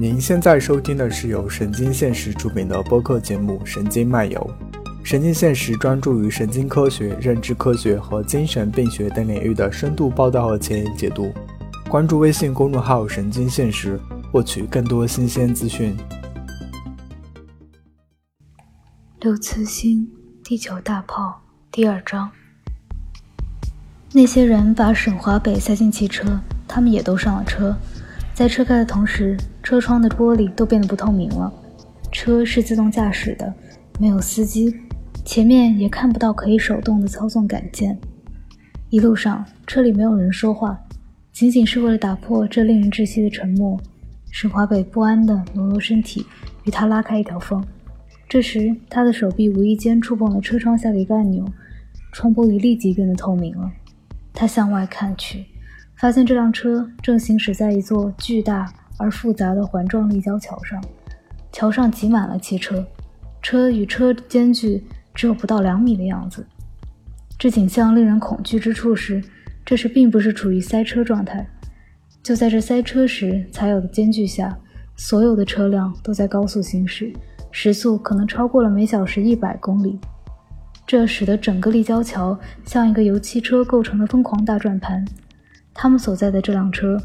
您现在收听的是由神经现实出品的播客节目《神经漫游》。神经现实专注于神经科学、认知科学和精神病学等领域的深度报道和前沿解读。关注微信公众号“神经现实”，获取更多新鲜资讯。刘慈欣《地球大炮》第二章。那些人把沈华北塞进汽车，他们也都上了车。在车开的同时，车窗的玻璃都变得不透明了。车是自动驾驶的，没有司机。前面也看不到可以手动的操纵杆键。一路上，车里没有人说话，仅仅是为了打破这令人窒息的沉默。沈华北不安地挪挪身体，与他拉开一条缝。这时，他的手臂无意间触碰了车窗下的一个按钮，窗玻璃立即变得透明了。他向外看去，发现这辆车正行驶在一座巨大而复杂的环状立交桥上，桥上挤满了汽车，车与车间距。只有不到两米的样子，这景象令人恐惧之处是，这时并不是处于塞车状态。就在这塞车时才有的间距下，所有的车辆都在高速行驶，时速可能超过了每小时一百公里。这使得整个立交桥像一个由汽车构成的疯狂大转盘。他们所在的这辆车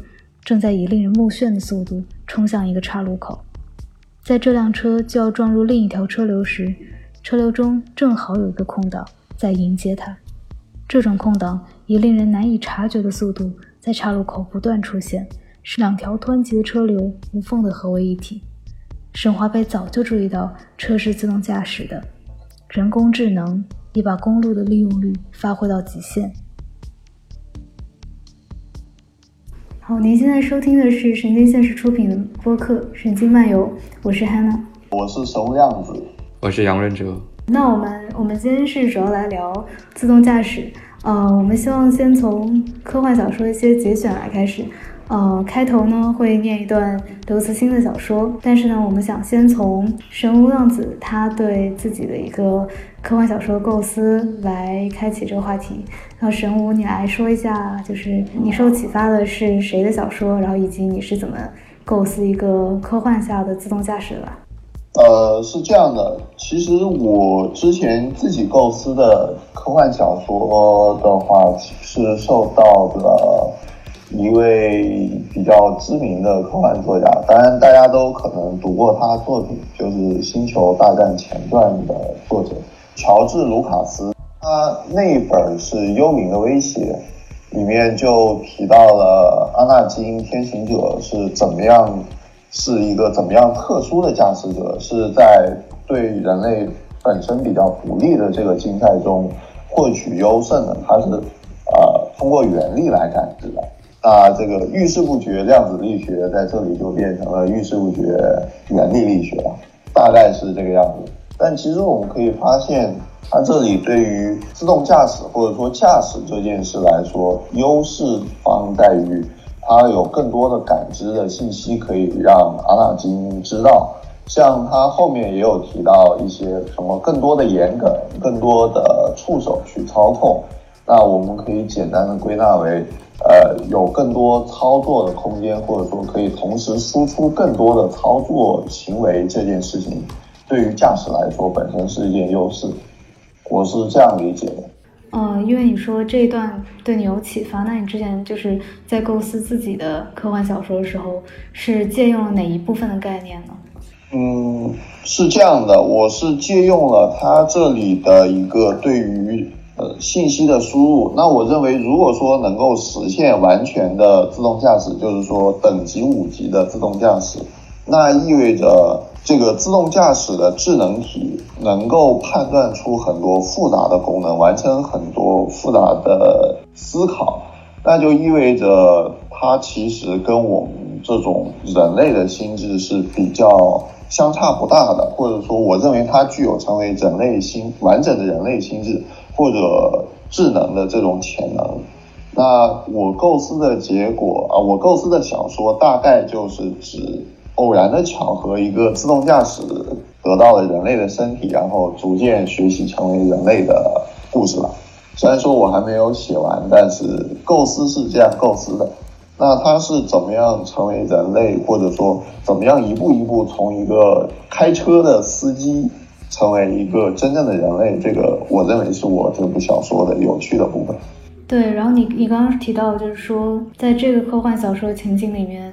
正在以令人目眩的速度冲向一个岔路口，在这辆车就要撞入另一条车流时。车流中正好有一个空档在迎接他，这种空档以令人难以察觉的速度在岔路口不断出现，使两条湍急的车流无缝的合为一体。沈华北早就注意到车是自动驾驶的，人工智能已把公路的利用率发挥到极限。好，您现在收听的是神经现实出品的播客《神经漫游》，我是 Hanna，我是熊亮子。我是杨润哲。那我们我们今天是主要来聊自动驾驶。呃，我们希望先从科幻小说一些节选来开始。呃，开头呢会念一段刘慈欣的小说，但是呢，我们想先从神无浪子他对自己的一个科幻小说构思来开启这个话题。那神无，你来说一下，就是你受启发的是谁的小说，然后以及你是怎么构思一个科幻下的自动驾驶的？呃，是这样的，其实我之前自己构思的科幻小说的话，是受到了一位比较知名的科幻作家，当然大家都可能读过他的作品，就是《星球大战前传》的作者乔治·卢卡斯。他那一本是《幽灵的威胁》，里面就提到了阿纳金天行者是怎么样。是一个怎么样特殊的驾驶者？是在对人类本身比较不利的这个竞赛中获取优胜的。他是呃通过原力来感知的。那这个遇事不决量子力学在这里就变成了遇事不决原力力学，大概是这个样子。但其实我们可以发现，它这里对于自动驾驶或者说驾驶这件事来说，优势方在于。它有更多的感知的信息可以让阿纳金知道，像他后面也有提到一些什么更多的严梗、更多的触手去操控，那我们可以简单的归纳为，呃，有更多操作的空间，或者说可以同时输出更多的操作行为这件事情，对于驾驶来说本身是一件优势，我是这样理解的。嗯，因为你说这一段对你有启发，那你之前就是在构思自己的科幻小说的时候，是借用了哪一部分的概念呢？嗯，是这样的，我是借用了他这里的一个对于呃信息的输入。那我认为，如果说能够实现完全的自动驾驶，就是说等级五级的自动驾驶，那意味着。这个自动驾驶的智能体能够判断出很多复杂的功能，完成很多复杂的思考，那就意味着它其实跟我们这种人类的心智是比较相差不大的，或者说，我认为它具有成为人类心完整的人类心智或者智能的这种潜能。那我构思的结果啊，我构思的小说大概就是指。偶然的巧合，一个自动驾驶得到了人类的身体，然后逐渐学习成为人类的故事吧。虽然说我还没有写完，但是构思是这样构思的。那它是怎么样成为人类，或者说怎么样一步一步从一个开车的司机成为一个真正的人类？这个我认为是我这部小说的有趣的部分。对，然后你你刚刚提到，就是说在这个科幻小说情景里面，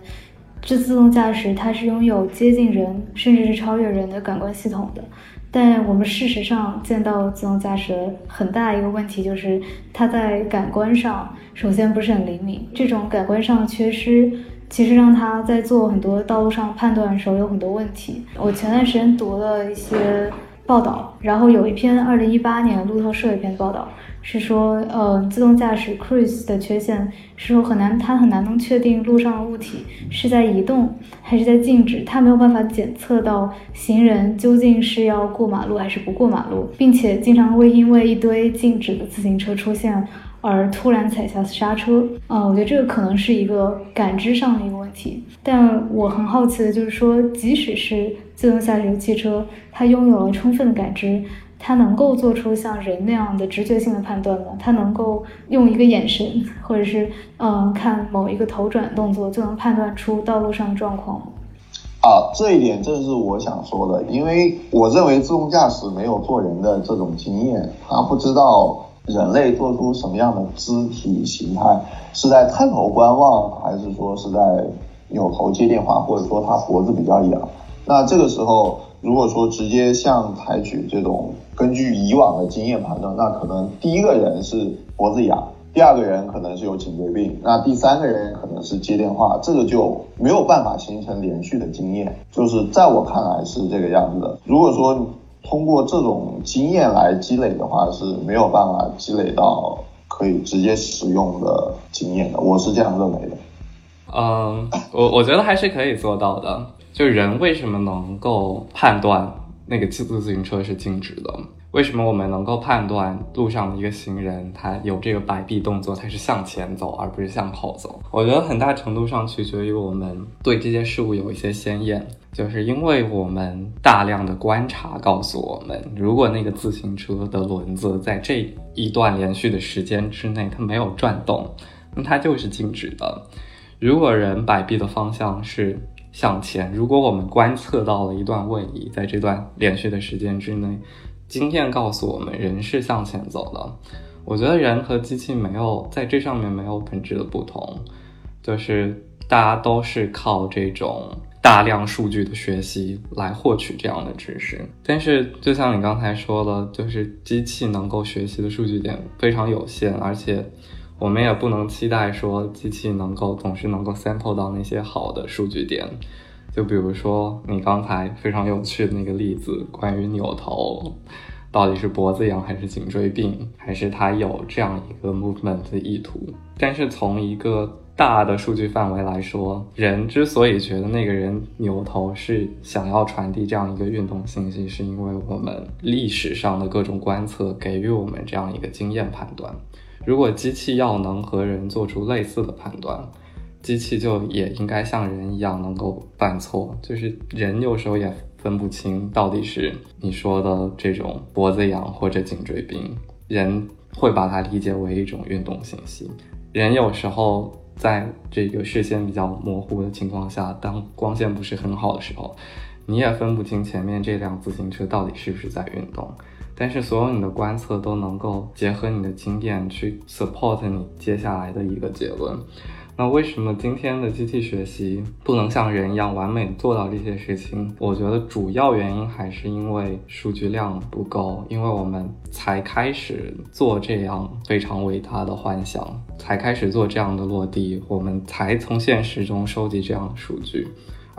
这自动驾驶它是拥有接近人，甚至是超越人的感官系统的。但我们事实上见到自动驾驶很大一个问题就是，它在感官上首先不是很灵敏。这种感官上的缺失，其实让它在做很多道路上判断的时候有很多问题。我前段时间读了一些报道，然后有一篇二零一八年路透社一篇报道。是说，呃，自动驾驶 Cruise 的缺陷是说很难，它很难能确定路上的物体是在移动还是在静止，它没有办法检测到行人究竟是要过马路还是不过马路，并且经常会因为一堆静止的自行车出现而突然踩下刹车。啊，我觉得这个可能是一个感知上的一个问题。但我很好奇的就是说，即使是自动驾驶汽车，它拥有了充分的感知。它能够做出像人那样的直觉性的判断吗？它能够用一个眼神，或者是嗯看某一个头转动作，就能判断出道路上的状况吗？啊，这一点正是我想说的，因为我认为自动驾驶没有做人的这种经验，它不知道人类做出什么样的肢体形态，是在探头观望，还是说是在扭头接电话，或者说他脖子比较痒。那这个时候，如果说直接像采取这种。根据以往的经验判断，那可能第一个人是脖子痒，第二个人可能是有颈椎病，那第三个人可能是接电话，这个就没有办法形成连续的经验。就是在我看来是这个样子的。如果说通过这种经验来积累的话，是没有办法积累到可以直接使用的经验的。我是这样认为的。嗯，我我觉得还是可以做到的。就人为什么能够判断？那个自自行车是静止的，为什么我们能够判断路上的一个行人他有这个摆臂动作，他是向前走而不是向后走？我觉得很大程度上取决于我们对这些事物有一些先验，就是因为我们大量的观察告诉我们，如果那个自行车的轮子在这一段连续的时间之内它没有转动，那它就是静止的。如果人摆臂的方向是。向前。如果我们观测到了一段位移，在这段连续的时间之内，经验告诉我们人是向前走的。我觉得人和机器没有在这上面没有本质的不同，就是大家都是靠这种大量数据的学习来获取这样的知识。但是就像你刚才说的，就是机器能够学习的数据点非常有限，而且。我们也不能期待说机器能够总是能够 sample 到那些好的数据点，就比如说你刚才非常有趣的那个例子，关于扭头，到底是脖子痒还是颈椎病，还是他有这样一个 movement 的意图？但是从一个大的数据范围来说，人之所以觉得那个人扭头是想要传递这样一个运动信息，是因为我们历史上的各种观测给予我们这样一个经验判断。如果机器要能和人做出类似的判断，机器就也应该像人一样能够犯错。就是人有时候也分不清到底是你说的这种脖子痒或者颈椎病，人会把它理解为一种运动信息。人有时候在这个视线比较模糊的情况下，当光线不是很好的时候，你也分不清前面这辆自行车到底是不是在运动。但是所有你的观测都能够结合你的经验去 support 你接下来的一个结论。那为什么今天的机器学习不能像人一样完美做到这些事情？我觉得主要原因还是因为数据量不够，因为我们才开始做这样非常伟大的幻想，才开始做这样的落地，我们才从现实中收集这样的数据。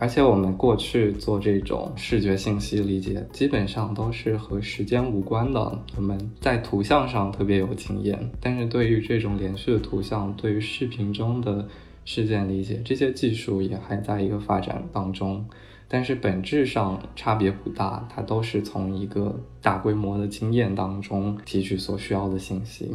而且我们过去做这种视觉信息理解，基本上都是和时间无关的。我们在图像上特别有经验，但是对于这种连续的图像，对于视频中的事件理解，这些技术也还在一个发展当中。但是本质上差别不大，它都是从一个大规模的经验当中提取所需要的信息。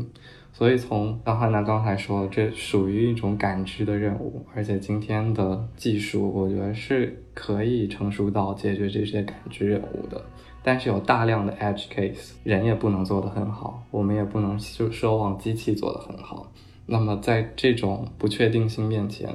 所以，从张汉南刚才说，这属于一种感知的任务，而且今天的技术，我觉得是可以成熟到解决这些感知任务的。但是有大量的 edge case，人也不能做得很好，我们也不能奢奢望机器做得很好。那么在这种不确定性面前，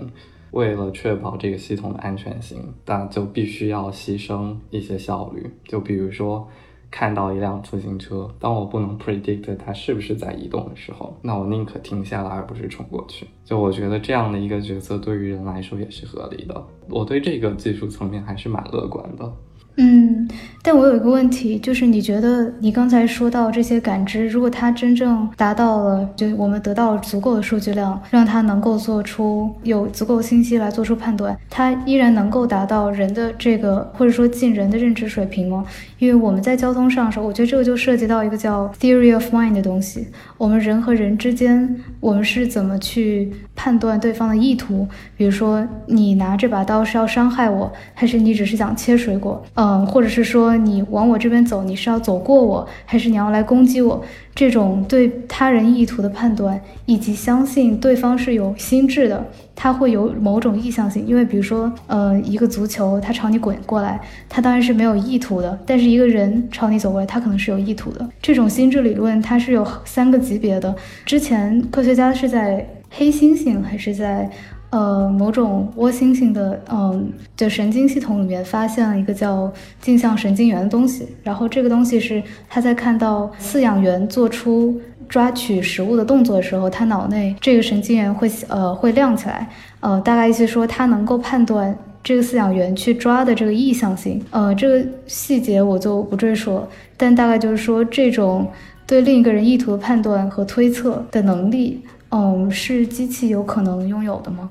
为了确保这个系统的安全性，那就必须要牺牲一些效率。就比如说，看到一辆自行车，当我不能 predict 它是不是在移动的时候，那我宁可停下来，而不是冲过去。就我觉得这样的一个决策对于人来说也是合理的。我对这个技术层面还是蛮乐观的。嗯，但我有一个问题，就是你觉得你刚才说到这些感知，如果它真正达到了，就我们得到足够的数据量，让它能够做出有足够信息来做出判断，它依然能够达到人的这个或者说近人的认知水平吗？因为我们在交通上的时候，我觉得这个就涉及到一个叫 theory of mind 的东西，我们人和人之间，我们是怎么去判断对方的意图？比如说，你拿这把刀是要伤害我，还是你只是想切水果？嗯，或者是说你往我这边走，你是要走过我，还是你要来攻击我？这种对他人意图的判断，以及相信对方是有心智的，他会有某种意向性。因为比如说，呃，一个足球它朝你滚过来，它当然是没有意图的；但是一个人朝你走过来，他可能是有意图的。这种心智理论它是有三个级别的。之前科学家是在黑猩猩还是在？呃，某种窝猩猩的，嗯，的神经系统里面发现了一个叫镜像神经元的东西。然后这个东西是他在看到饲养员做出抓取食物的动作的时候，他脑内这个神经元会呃会亮起来。呃，大概意思说他能够判断这个饲养员去抓的这个意向性。呃，这个细节我就不赘述了。但大概就是说，这种对另一个人意图的判断和推测的能力，嗯，是机器有可能拥有的吗？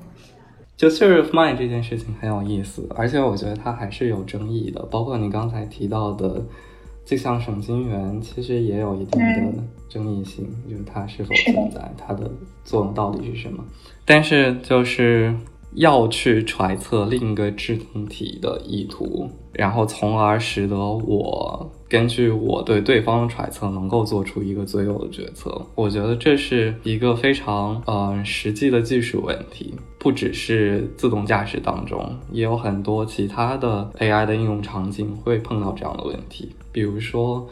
就 theory of mind 这件事情很有意思，而且我觉得它还是有争议的。包括你刚才提到的镜像神经元，其实也有一定的争议性，就是它是否存在，它的作用到底是什么。但是就是要去揣测另一个智能体的意图，然后从而使得我。根据我对对方的揣测，能够做出一个最优的决策。我觉得这是一个非常呃实际的技术问题，不只是自动驾驶当中，也有很多其他的 AI 的应用场景会碰到这样的问题。比如说，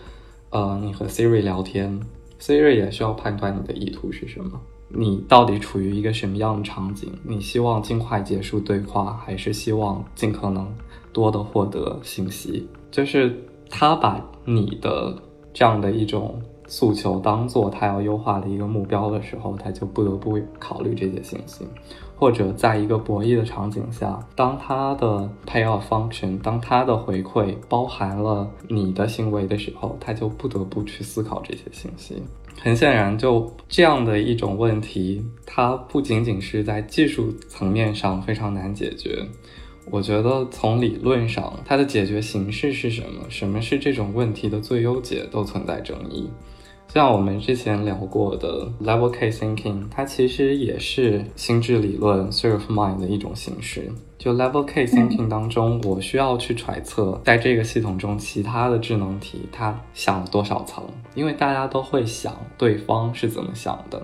呃，你和 Siri 聊天，Siri 也需要判断你的意图是什么，你到底处于一个什么样的场景？你希望尽快结束对话，还是希望尽可能多的获得信息？就是。他把你的这样的一种诉求当做他要优化的一个目标的时候，他就不得不考虑这些信息，或者在一个博弈的场景下，当他的 payoff function，当他的回馈包含了你的行为的时候，他就不得不去思考这些信息。很显然，就这样的一种问题，它不仅仅是在技术层面上非常难解决。我觉得从理论上，它的解决形式是什么？什么是这种问题的最优解，都存在争议。像我们之前聊过的 level K thinking，它其实也是心智理论 theory of mind 的一种形式。就 level K thinking 当中，我需要去揣测，在这个系统中，其他的智能体它想了多少层，因为大家都会想对方是怎么想的。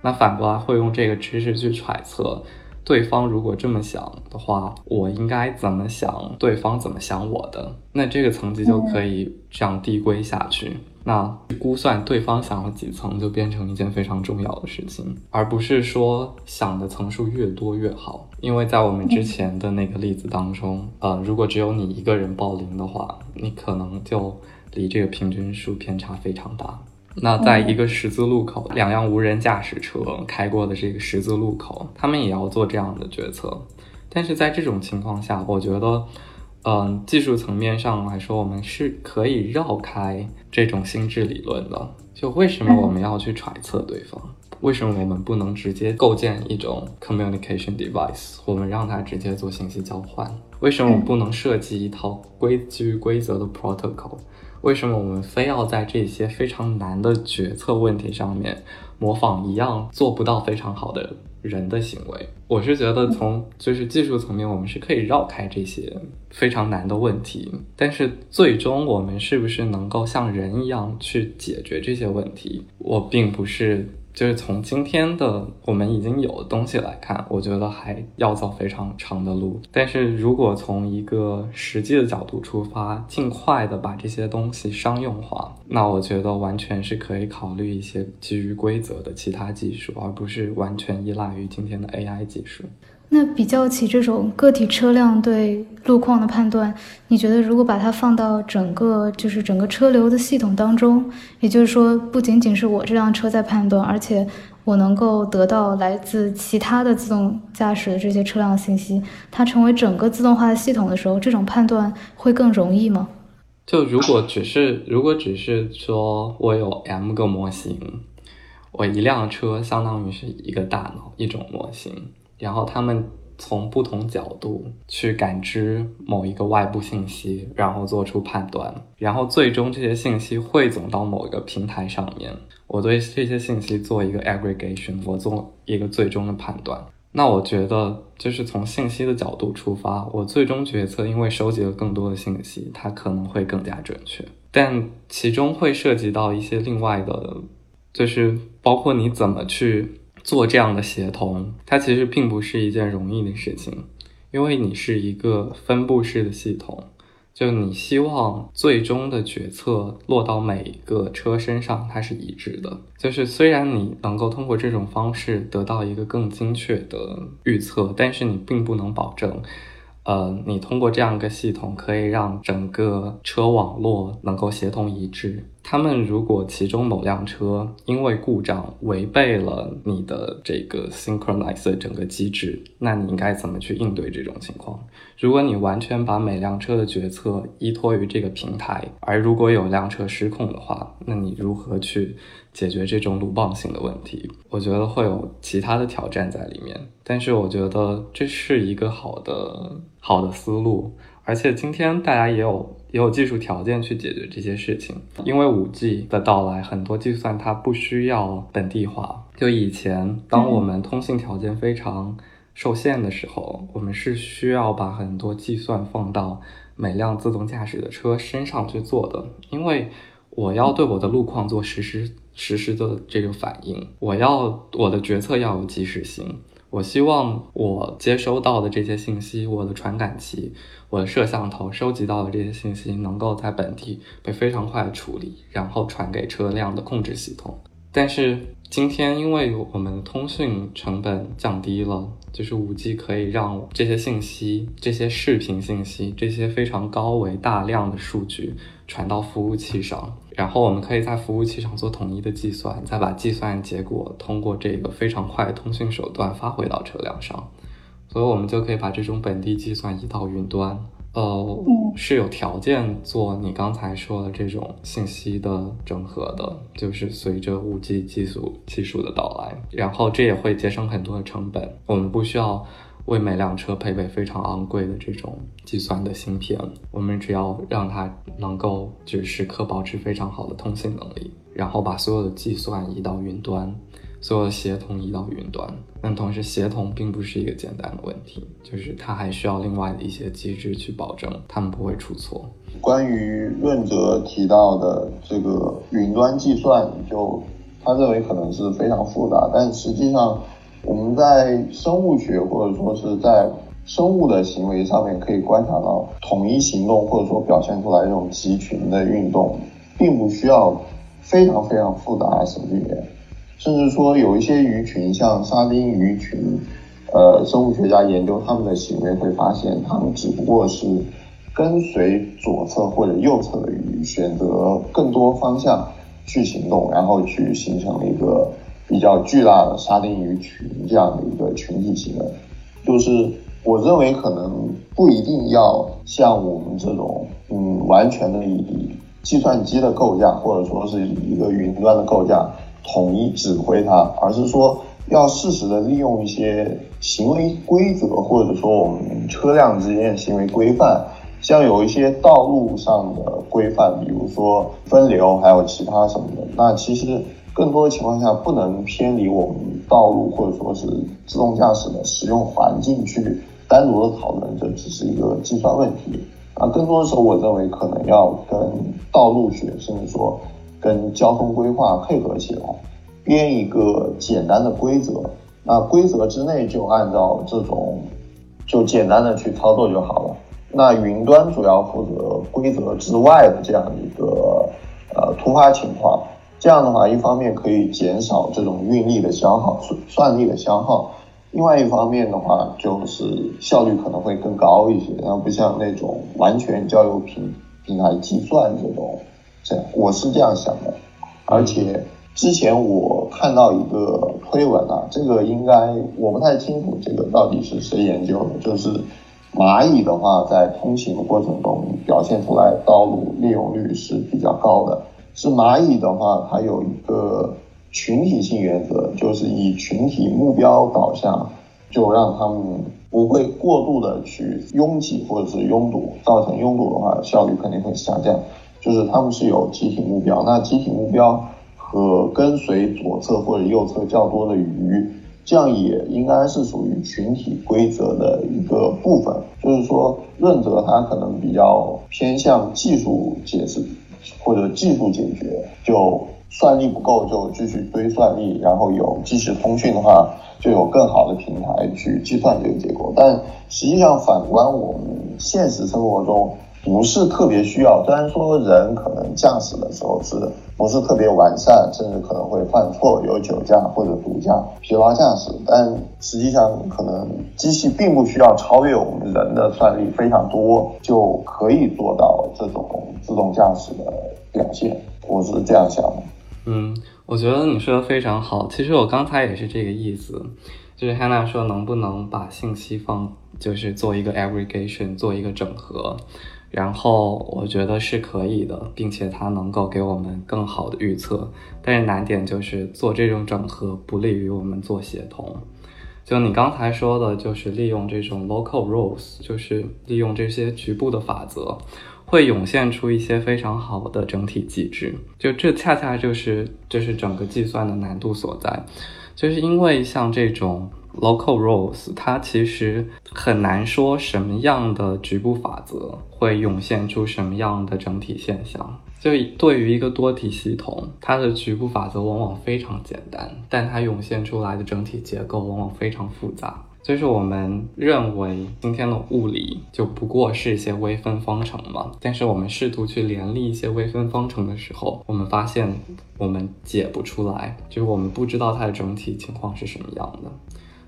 那反过来会用这个知识去揣测。对方如果这么想的话，我应该怎么想？对方怎么想我的？那这个层级就可以这样递归下去。那估算对方想了几层，就变成一件非常重要的事情，而不是说想的层数越多越好。因为在我们之前的那个例子当中，呃，如果只有你一个人报零的话，你可能就离这个平均数偏差非常大。那在一个十字路口，两辆无人驾驶车开过的这个十字路口，他们也要做这样的决策。但是在这种情况下，我觉得，嗯，技术层面上来说，我们是可以绕开这种心智理论的。就为什么我们要去揣测对方？为什么我们不能直接构建一种 communication device？我们让它直接做信息交换？为什么我们不能设计一套规基于规则的 protocol？为什么我们非要在这些非常难的决策问题上面模仿一样做不到非常好的人的行为？我是觉得从就是技术层面，我们是可以绕开这些非常难的问题，但是最终我们是不是能够像人一样去解决这些问题？我并不是就是从今天的我们已经有的东西来看，我觉得还要走非常长的路。但是如果从一个实际的角度出发，尽快的把这些东西商用化，那我觉得完全是可以考虑一些基于规则的其他技术，而不是完全依赖于今天的 AI 技术。那比较起这种个体车辆对路况的判断，你觉得如果把它放到整个就是整个车流的系统当中，也就是说不仅仅是我这辆车在判断，而且我能够得到来自其他的自动驾驶的这些车辆信息，它成为整个自动化的系统的时候，这种判断会更容易吗？就如果只是如果只是说我有 M 个模型，我一辆车相当于是一个大脑一种模型。然后他们从不同角度去感知某一个外部信息，然后做出判断，然后最终这些信息汇总到某一个平台上面。我对这些信息做一个 aggregation，我做一个最终的判断。那我觉得就是从信息的角度出发，我最终决策，因为收集了更多的信息，它可能会更加准确。但其中会涉及到一些另外的，就是包括你怎么去。做这样的协同，它其实并不是一件容易的事情，因为你是一个分布式的系统，就你希望最终的决策落到每一个车身上，它是一致的。就是虽然你能够通过这种方式得到一个更精确的预测，但是你并不能保证。呃，你通过这样一个系统，可以让整个车网络能够协同一致。他们如果其中某辆车因为故障违背了你的这个 synchronize 的整个机制，那你应该怎么去应对这种情况？如果你完全把每辆车的决策依托于这个平台，而如果有辆车失控的话，那你如何去？解决这种鲁棒性的问题，我觉得会有其他的挑战在里面，但是我觉得这是一个好的好的思路，而且今天大家也有也有技术条件去解决这些事情，因为五 G 的到来，很多计算它不需要本地化。就以前当我们通信条件非常受限的时候，我们是需要把很多计算放到每辆自动驾驶的车身上去做的，因为我要对我的路况做实时。实时的这个反应，我要我的决策要有及时性。我希望我接收到的这些信息，我的传感器、我的摄像头收集到的这些信息，能够在本地被非常快的处理，然后传给车辆的控制系统。但是今天，因为我们的通讯成本降低了，就是五 G 可以让这些信息、这些视频信息、这些非常高维大量的数据传到服务器上。然后我们可以在服务器上做统一的计算，再把计算结果通过这个非常快的通讯手段发回到车辆上，所以我们就可以把这种本地计算移到云端。呃，是有条件做你刚才说的这种信息的整合的，就是随着五 G 技术技术的到来，然后这也会节省很多的成本，我们不需要。为每辆车配备非常昂贵的这种计算的芯片，我们只要让它能够就时刻保持非常好的通信能力，然后把所有的计算移到云端，所有的协同移到云端。但同时，协同并不是一个简单的问题，就是它还需要另外的一些机制去保证它们不会出错。关于润泽提到的这个云端计算，就他认为可能是非常复杂，但实际上。我们在生物学或者说是在生物的行为上面可以观察到，统一行动或者说表现出来这种集群的运动，并不需要非常非常复杂的神经元，甚至说有一些鱼群，像沙丁鱼群，呃，生物学家研究它们的行为会发现，它们只不过是跟随左侧或者右侧的鱼，选择更多方向去行动，然后去形成了一个。比较巨大的沙丁鱼群这样的一个群体行为，就是我认为可能不一定要像我们这种嗯完全的以计算机的构架或者说是一个云端的构架统一指挥它，而是说要适时的利用一些行为规则或者说我们车辆之间的行为规范，像有一些道路上的规范，比如说分流还有其他什么的，那其实。更多的情况下，不能偏离我们道路或者说是自动驾驶的使用环境去单独的讨论，这只是一个计算问题。啊，更多的时候，我认为可能要跟道路学，甚至说跟交通规划配合起来。编一个简单的规则，那规则之内就按照这种就简单的去操作就好了。那云端主要负责规则之外的这样一个呃突发情况，这样的话，一方面可以减少这种运力的消耗、算算力的消耗，另外一方面的话，就是效率可能会更高一些，然后不像那种完全交由平平台计算这种，这样我是这样想的。而且之前我看到一个推文啊，这个应该我不太清楚这个到底是谁研究的，就是。蚂蚁的话，在通行过程中表现出来道路利用率是比较高的。是蚂蚁的话，它有一个群体性原则，就是以群体目标导向，就让他们不会过度的去拥挤或者是拥堵，造成拥堵的话，效率肯定会下降。就是他们是有集体目标，那集体目标和跟随左侧或者右侧较多的鱼。这样也应该是属于群体规则的一个部分，就是说，润泽它可能比较偏向技术解释或者技术解决，就算力不够就继续堆算力，然后有即时通讯的话，就有更好的平台去计算这个结果。但实际上反观我们现实生活中。不是特别需要，虽然说人可能驾驶的时候是不是特别完善，甚至可能会犯错，有酒驾或者毒驾、疲劳驾驶，但实际上可能机器并不需要超越我们人的算力非常多，就可以做到这种自动驾驶的表现。我是这样想的。嗯，我觉得你说的非常好。其实我刚才也是这个意思，就是 Hanna 说能不能把信息放，就是做一个 aggregation，做一个整合。然后我觉得是可以的，并且它能够给我们更好的预测。但是难点就是做这种整合不利于我们做协同。就你刚才说的，就是利用这种 local rules，就是利用这些局部的法则，会涌现出一些非常好的整体机制。就这恰恰就是这是整个计算的难度所在，就是因为像这种。Local rules，它其实很难说什么样的局部法则会涌现出什么样的整体现象。就对于一个多体系统，它的局部法则往往非常简单，但它涌现出来的整体结构往往非常复杂。就是我们认为今天的物理就不过是一些微分方程嘛，但是我们试图去联立一些微分方程的时候，我们发现我们解不出来，就是我们不知道它的整体情况是什么样的。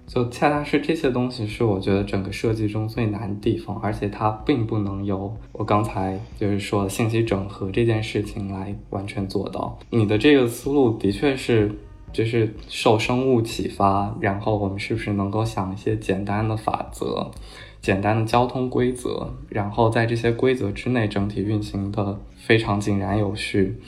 就恰恰是这些东西是我觉得整个设计中最难的地方，而且它并不能由我刚才就是说信息整合这件事情来完全做到。你的这个思路的确是就是受生物启发，然后我们是不是能够想一些简单的法则、简单的交通规则，然后在这些规则之内整体运行的非常井然有序？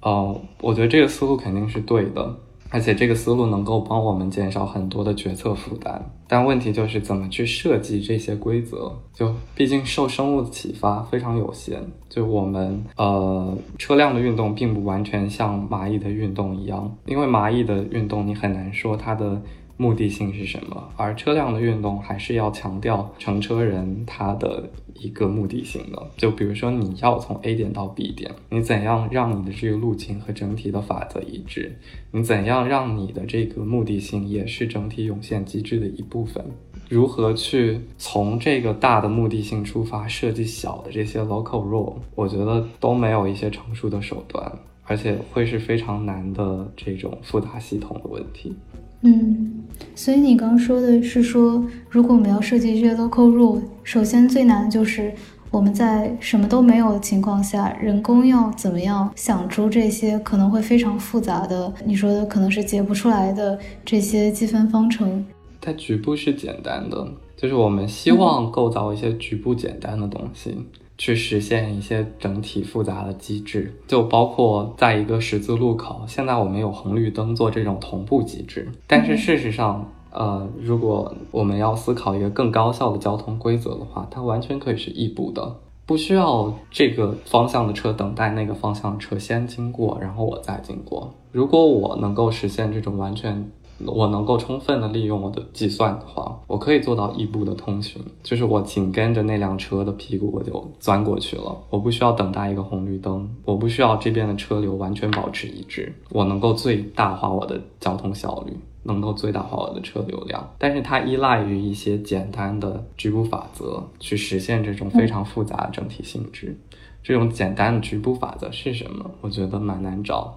呃，我觉得这个思路肯定是对的。而且这个思路能够帮我们减少很多的决策负担，但问题就是怎么去设计这些规则。就毕竟受生物的启发非常有限，就我们呃车辆的运动并不完全像蚂蚁的运动一样，因为蚂蚁的运动你很难说它的。目的性是什么？而车辆的运动还是要强调乘车人他的一个目的性的。就比如说，你要从 A 点到 B 点，你怎样让你的这个路径和整体的法则一致？你怎样让你的这个目的性也是整体涌现机制的一部分？如何去从这个大的目的性出发设计小的这些 local rule？我觉得都没有一些成熟的手段，而且会是非常难的这种复杂系统的问题。嗯，所以你刚说的是说，如果我们要设计这些 local rule，首先最难的就是我们在什么都没有的情况下，人工要怎么样想出这些可能会非常复杂的，你说的可能是解不出来的这些积分方程。它局部是简单的，就是我们希望构造一些局部简单的东西。去实现一些整体复杂的机制，就包括在一个十字路口，现在我们有红绿灯做这种同步机制。但是事实上，呃，如果我们要思考一个更高效的交通规则的话，它完全可以是异步的，不需要这个方向的车等待那个方向的车先经过，然后我再经过。如果我能够实现这种完全我能够充分的利用我的计算的话，我可以做到异步的通行，就是我紧跟着那辆车的屁股我就钻过去了，我不需要等待一个红绿灯，我不需要这边的车流完全保持一致，我能够最大化我的交通效率，能够最大化我的车流量。但是它依赖于一些简单的局部法则去实现这种非常复杂的整体性质。这种简单的局部法则是什么？我觉得蛮难找。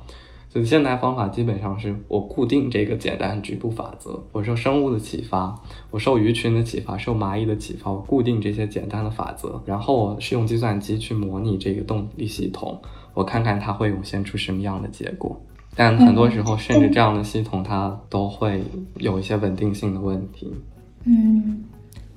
所以现代方法基本上是我固定这个简单局部法则，我受生物的启发，我受鱼群的启发，受蚂蚁的启发，我固定这些简单的法则，然后我是用计算机去模拟这个动力系统，我看看它会涌现出什么样的结果。但很多时候，甚至这样的系统它都会有一些稳定性的问题。嗯。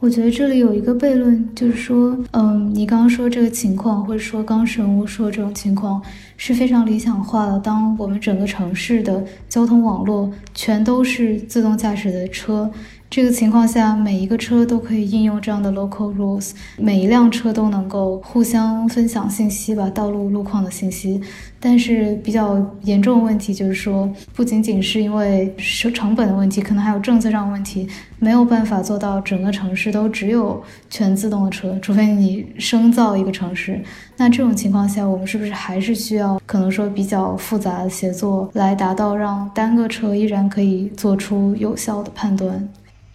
我觉得这里有一个悖论，就是说，嗯，你刚刚说这个情况，或者说刚神屋说这种情况是非常理想化的。当我们整个城市的交通网络全都是自动驾驶的车。这个情况下，每一个车都可以应用这样的 local rules，每一辆车都能够互相分享信息吧，道路路况的信息。但是比较严重的问题就是说，不仅仅是因为是成本的问题，可能还有政策上的问题，没有办法做到整个城市都只有全自动的车，除非你生造一个城市。那这种情况下，我们是不是还是需要可能说比较复杂的协作，来达到让单个车依然可以做出有效的判断？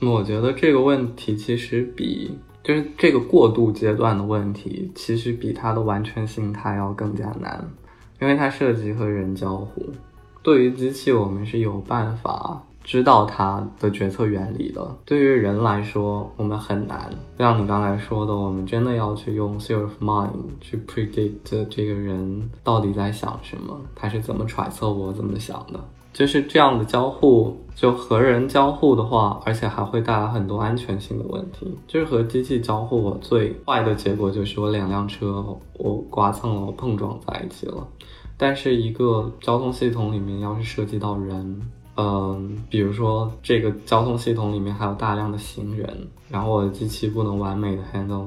我觉得这个问题其实比就是这个过渡阶段的问题，其实比它的完全形态要更加难，因为它涉及和人交互。对于机器，我们是有办法知道它的决策原理的；对于人来说，我们很难。像你刚才说的，我们真的要去用 theory of mind 去 predict 这个人到底在想什么，他是怎么揣测我怎么想的。就是这样的交互，就和人交互的话，而且还会带来很多安全性的问题。就是和机器交互，我最坏的结果就是我两辆车我刮蹭了，我碰撞在一起了。但是一个交通系统里面，要是涉及到人，嗯，比如说这个交通系统里面还有大量的行人，然后我的机器不能完美的 handle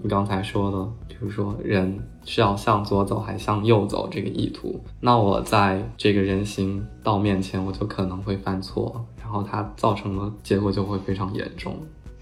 你刚才说的，比如说人。是要向左走还向右走这个意图，那我在这个人行道面前，我就可能会犯错，然后它造成的结果就会非常严重。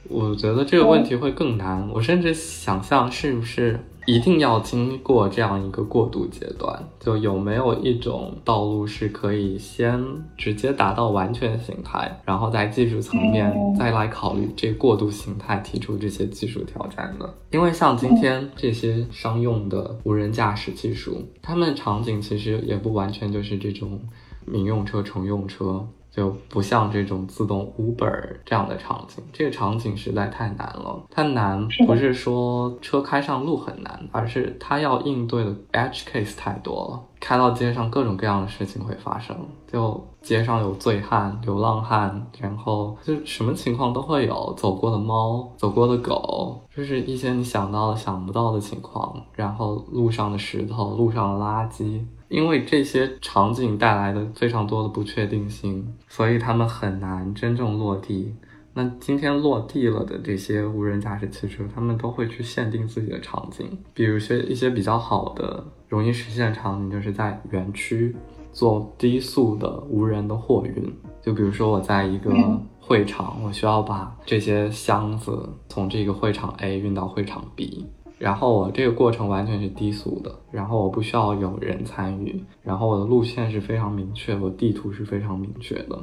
我觉得这个问题会更难，我甚至想象是不是。一定要经过这样一个过渡阶段，就有没有一种道路是可以先直接达到完全形态，然后在技术层面再来考虑这过渡形态提出这些技术挑战的？因为像今天这些商用的无人驾驶技术，它们场景其实也不完全就是这种民用车、乘用车。就不像这种自动 Uber 这样的场景，这个场景实在太难了。它难不是说车开上路很难，而是它要应对的 edge case 太多了。开到街上，各种各样的事情会发生。就街上有醉汉、流浪汉，然后就什么情况都会有。走过的猫，走过的狗，就是一些你想到的、想不到的情况。然后路上的石头，路上的垃圾。因为这些场景带来的非常多的不确定性，所以他们很难真正落地。那今天落地了的这些无人驾驶汽车，他们都会去限定自己的场景，比如说一些比较好的、容易实现的场景，就是在园区做低速的无人的货运。就比如说我在一个会场，我需要把这些箱子从这个会场 A 运到会场 B。然后我这个过程完全是低速的，然后我不需要有人参与，然后我的路线是非常明确，我地图是非常明确的。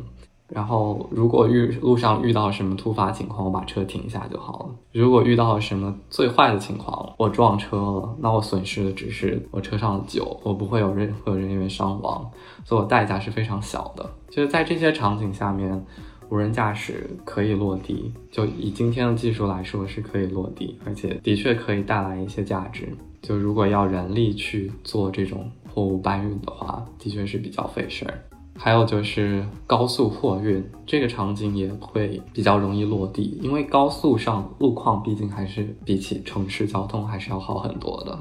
然后如果遇路上遇到什么突发情况，我把车停下就好了。如果遇到什么最坏的情况，我撞车了，那我损失的只是我车上的酒，我不会有任何人员伤亡，所以我代价是非常小的。就是在这些场景下面。无人驾驶可以落地，就以今天的技术来说是可以落地，而且的确可以带来一些价值。就如果要人力去做这种货物搬运的话，的确是比较费事儿。还有就是高速货运这个场景也会比较容易落地，因为高速上路况毕竟还是比起城市交通还是要好很多的。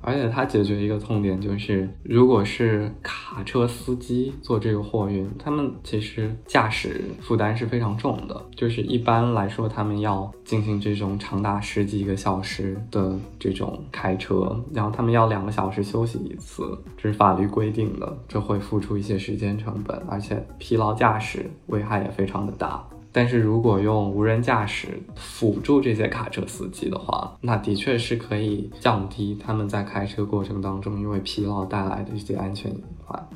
而且它解决一个痛点，就是如果是卡车司机做这个货运，他们其实驾驶负担是非常重的。就是一般来说，他们要进行这种长达十几个小时的这种开车，然后他们要两个小时休息一次，这是法律规定的，这会付出一些时间成本，而且疲劳驾驶危害也非常的大。但是如果用无人驾驶辅助这些卡车司机的话，那的确是可以降低他们在开车过程当中因为疲劳带来的一些安全隐患。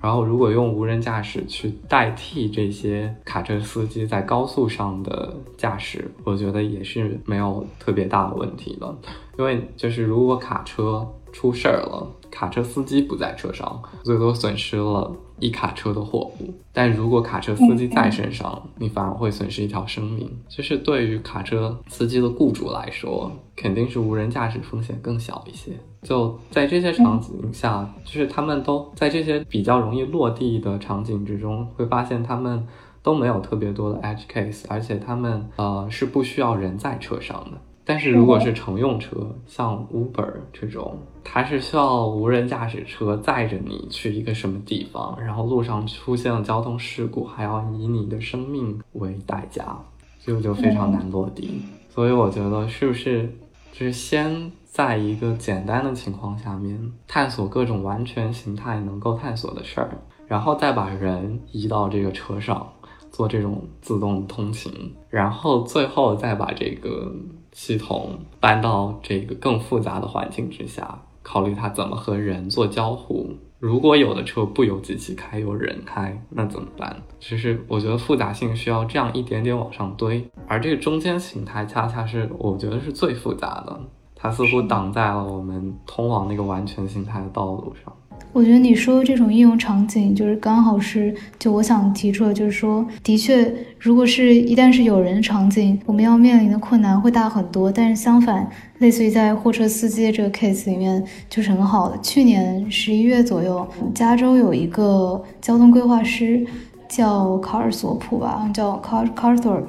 然后，如果用无人驾驶去代替这些卡车司机在高速上的驾驶，我觉得也是没有特别大的问题的。因为就是如果卡车出事儿了，卡车司机不在车上，最多损失了一卡车的货物；但如果卡车司机在身上，你反而会损失一条生命。就是对于卡车司机的雇主来说，肯定是无人驾驶风险更小一些。就在这些场景下，就是他们都在这些比较容易落地的场景之中，会发现他们都没有特别多的 edge case，而且他们呃是不需要人在车上的。但是如果是乘用车，像 Uber 这种，它是需要无人驾驶车载着你去一个什么地方，然后路上出现了交通事故，还要以你的生命为代价，这个就非常难落地。所以我觉得是不是就是先在一个简单的情况下面探索各种完全形态能够探索的事儿，然后再把人移到这个车上做这种自动通行，然后最后再把这个。系统搬到这个更复杂的环境之下，考虑它怎么和人做交互。如果有的车不由机器开，由人开，那怎么办？其实我觉得复杂性需要这样一点点往上堆，而这个中间形态恰恰是我觉得是最复杂的，它似乎挡在了我们通往那个完全形态的道路上。我觉得你说的这种应用场景，就是刚好是就我想提出的，就是说，的确，如果是一旦是有人的场景，我们要面临的困难会大很多。但是相反，类似于在货车司机这个 case 里面，就是很好的。去年十一月左右，加州有一个交通规划师叫卡尔索普吧，叫 Car Carthorpe。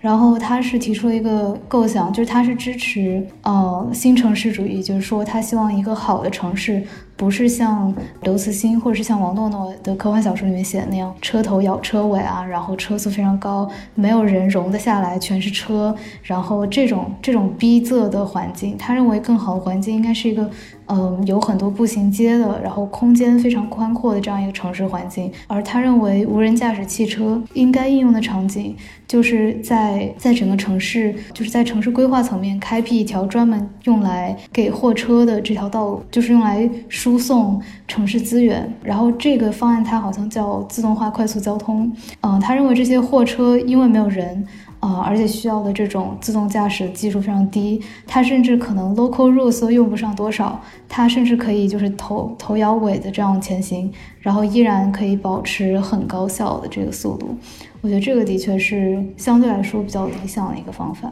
然后他是提出了一个构想，就是他是支持呃新城市主义，就是说他希望一个好的城市不是像刘慈欣或者是像王诺诺的科幻小说里面写的那样，车头咬车尾啊，然后车速非常高，没有人容得下来，全是车，然后这种这种逼仄的环境，他认为更好的环境应该是一个。嗯，有很多步行街的，然后空间非常宽阔的这样一个城市环境。而他认为无人驾驶汽车应该应用的场景，就是在在整个城市，就是在城市规划层面开辟一条专门用来给货车的这条道路，就是用来输送城市资源。然后这个方案它好像叫自动化快速交通。嗯，他认为这些货车因为没有人。啊，而且需要的这种自动驾驶技术非常低，它甚至可能 local rules 都用不上多少，它甚至可以就是头头摇尾的这样前行，然后依然可以保持很高效的这个速度。我觉得这个的确是相对来说比较理想的一个方法。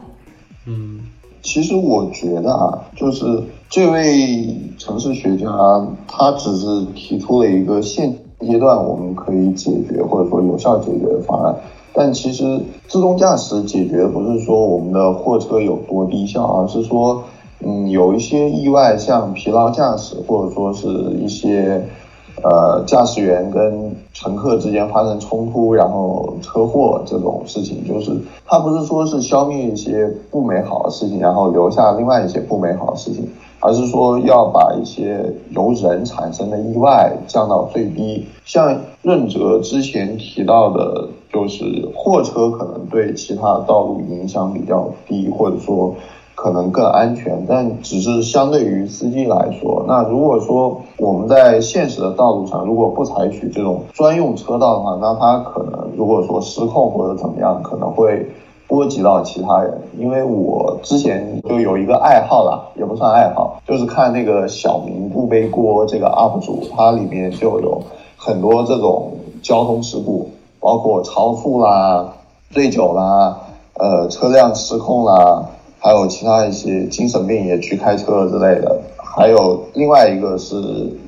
嗯，其实我觉得啊，就是这位城市学家他只是提出了一个现阶段我们可以解决或者说有效解决的方案。但其实自动驾驶解决不是说我们的货车有多低效，而是说，嗯，有一些意外，像疲劳驾驶，或者说是一些，呃，驾驶员跟乘客之间发生冲突，然后车祸这种事情，就是它不是说是消灭一些不美好的事情，然后留下另外一些不美好的事情。而是说要把一些由人产生的意外降到最低。像润泽之前提到的，就是货车可能对其他道路影响比较低，或者说可能更安全。但只是相对于司机来说，那如果说我们在现实的道路上，如果不采取这种专用车道的话，那它可能如果说失控或者怎么样，可能会。波及到其他人，因为我之前就有一个爱好啦，也不算爱好，就是看那个小明不背锅这个 UP 主，它里面就有很多这种交通事故，包括超速啦、醉酒啦、呃车辆失控啦，还有其他一些精神病也去开车之类的，还有另外一个是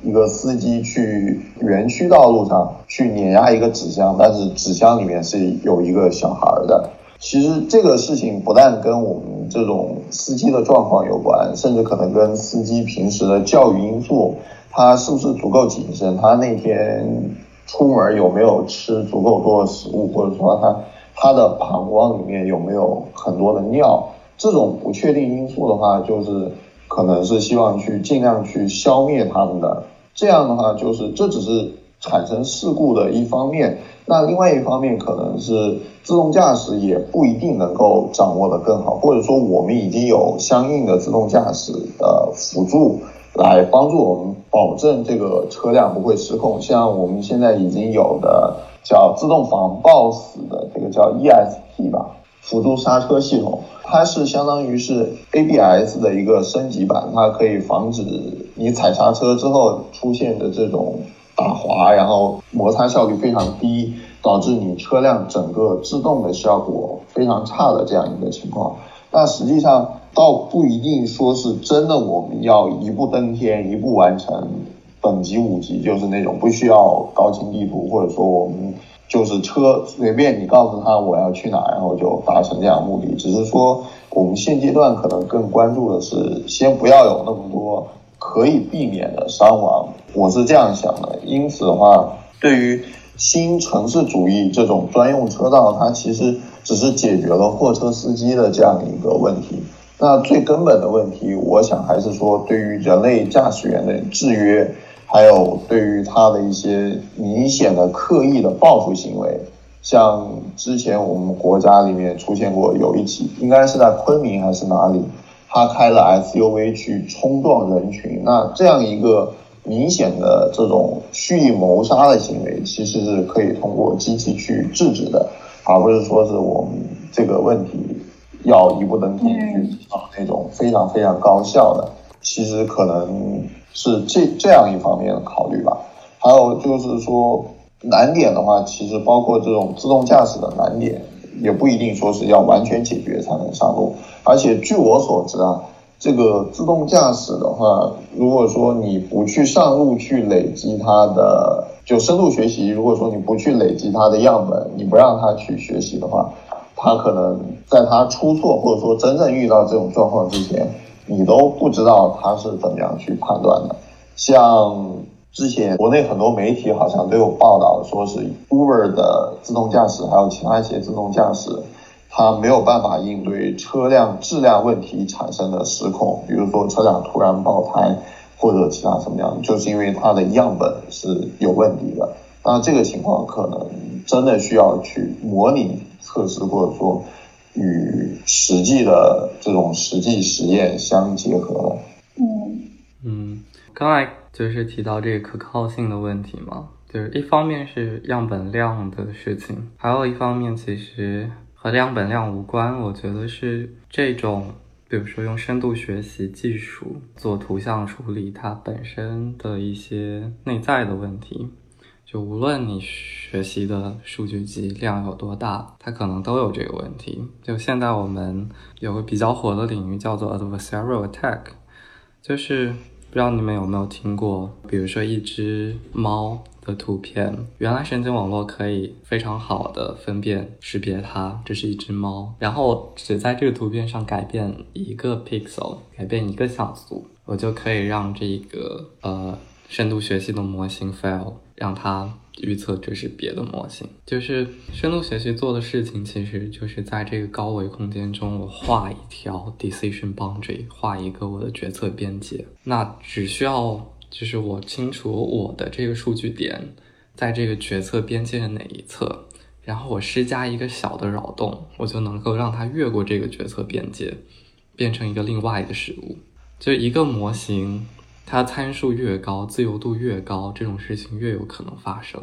一个司机去园区道路上去碾压一个纸箱，但是纸箱里面是有一个小孩的。其实这个事情不但跟我们这种司机的状况有关，甚至可能跟司机平时的教育因素，他是不是足够谨慎，他那天出门有没有吃足够多的食物，或者说他他的膀胱里面有没有很多的尿，这种不确定因素的话，就是可能是希望去尽量去消灭他们的。这样的话，就是这只是产生事故的一方面。那另外一方面，可能是自动驾驶也不一定能够掌握的更好，或者说我们已经有相应的自动驾驶的辅助来帮助我们保证这个车辆不会失控。像我们现在已经有的叫自动防抱死的这个叫 ESP 吧，辅助刹车系统，它是相当于是 ABS 的一个升级版，它可以防止你踩刹车之后出现的这种。打滑，然后摩擦效率非常低，导致你车辆整个制动的效果非常差的这样一个情况。那实际上倒不一定说是真的，我们要一步登天，一步完成等级五级，就是那种不需要高清地图，或者说我们就是车随便你告诉他我要去哪，然后就达成这样目的。只是说我们现阶段可能更关注的是，先不要有那么多。可以避免的伤亡，我是这样想的。因此的话，对于新城市主义这种专用车道，它其实只是解决了货车司机的这样一个问题。那最根本的问题，我想还是说，对于人类驾驶员的制约，还有对于他的一些明显的刻意的报复行为。像之前我们国家里面出现过有一起，应该是在昆明还是哪里？他开了 SUV 去冲撞人群，那这样一个明显的这种蓄意谋杀的行为，其实是可以通过机器去制止的，而不是说是我们这个问题要一步登天去啊那种非常非常高效的，其实可能是这这样一方面的考虑吧。还有就是说难点的话，其实包括这种自动驾驶的难点。也不一定说是要完全解决才能上路，而且据我所知啊，这个自动驾驶的话，如果说你不去上路去累积它的就深度学习，如果说你不去累积它的样本，你不让它去学习的话，它可能在它出错或者说真正遇到这种状况之前，你都不知道它是怎么样去判断的，像。之前国内很多媒体好像都有报道，说是 Uber 的自动驾驶，还有其他一些自动驾驶，它没有办法应对车辆质量问题产生的失控，比如说车辆突然爆胎或者其他什么样，就是因为它的样本是有问题的。那这个情况可能真的需要去模拟测试，或者说与实际的这种实际实验相结合了。嗯嗯，刚才。就是提到这个可靠性的问题嘛，就是一方面是样本量的事情，还有一方面其实和样本量无关。我觉得是这种，比如说用深度学习技术做图像处理，它本身的一些内在的问题，就无论你学习的数据集量有多大，它可能都有这个问题。就现在我们有个比较火的领域叫做 adversarial attack，就是。不知道你们有没有听过，比如说一只猫的图片，原来神经网络可以非常好的分辨识别它，这是一只猫，然后只在这个图片上改变一个 pixel，改变一个像素，我就可以让这个呃深度学习的模型 fail，让它。预测这是别的模型，就是深度学习做的事情，其实就是在这个高维空间中，我画一条 decision boundary，画一个我的决策边界。那只需要就是我清楚我的这个数据点在这个决策边界的哪一侧，然后我施加一个小的扰动，我就能够让它越过这个决策边界，变成一个另外的事物。就一个模型。它参数越高，自由度越高，这种事情越有可能发生。